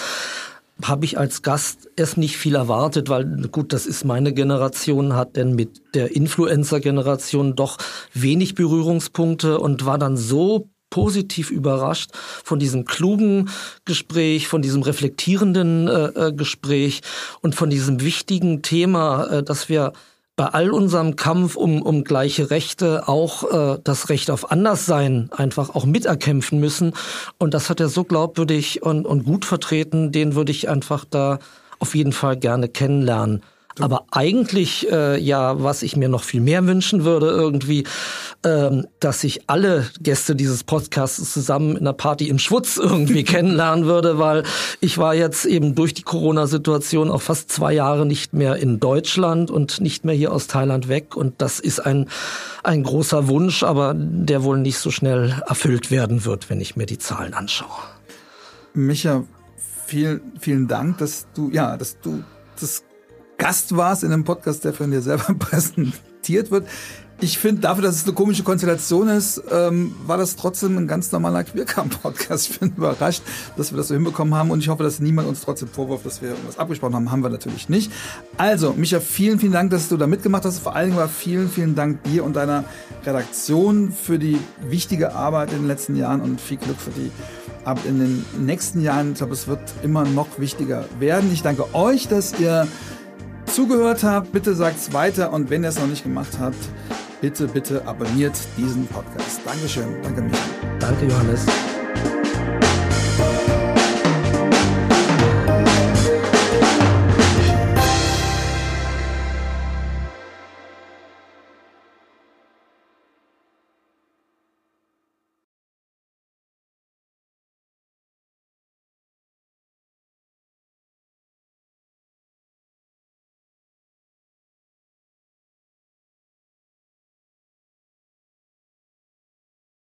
habe ich als Gast erst nicht viel erwartet, weil gut, das ist meine Generation, hat denn mit der Influencer-Generation doch wenig Berührungspunkte und war dann so positiv überrascht von diesem klugen Gespräch, von diesem reflektierenden äh, äh, Gespräch und von diesem wichtigen Thema, äh, dass wir bei all unserem Kampf um, um gleiche Rechte auch äh, das Recht auf Anderssein einfach auch miterkämpfen müssen. Und das hat er so glaubwürdig und, und gut vertreten, den würde ich einfach da auf jeden Fall gerne kennenlernen. Aber eigentlich, äh, ja, was ich mir noch viel mehr wünschen würde, irgendwie, ähm, dass ich alle Gäste dieses Podcasts zusammen in einer Party im Schwutz irgendwie kennenlernen würde, weil ich war jetzt eben durch die Corona-Situation auch fast zwei Jahre nicht mehr in Deutschland und nicht mehr hier aus Thailand weg. Und das ist ein, ein großer Wunsch, aber der wohl nicht so schnell erfüllt werden wird, wenn ich mir die Zahlen anschaue. Micha, vielen, vielen Dank, dass du, ja, dass du das Gast warst in einem Podcast, der von dir selber präsentiert wird. Ich finde, dafür, dass es eine komische Konstellation ist, ähm, war das trotzdem ein ganz normaler Queercam-Podcast. Ich bin überrascht, dass wir das so hinbekommen haben und ich hoffe, dass niemand uns trotzdem vorwirft, dass wir irgendwas abgesprochen haben. Haben wir natürlich nicht. Also, Micha, vielen, vielen Dank, dass du da mitgemacht hast. Vor allen Dingen aber vielen, vielen Dank dir und deiner Redaktion für die wichtige Arbeit in den letzten Jahren und viel Glück für die Arbeit in den nächsten Jahren. Ich glaube, es wird immer noch wichtiger werden. Ich danke euch, dass ihr zugehört habt. Bitte sagt es weiter und wenn ihr es noch nicht gemacht habt, bitte, bitte abonniert diesen Podcast. Dankeschön. Danke, Michael. Danke, Johannes.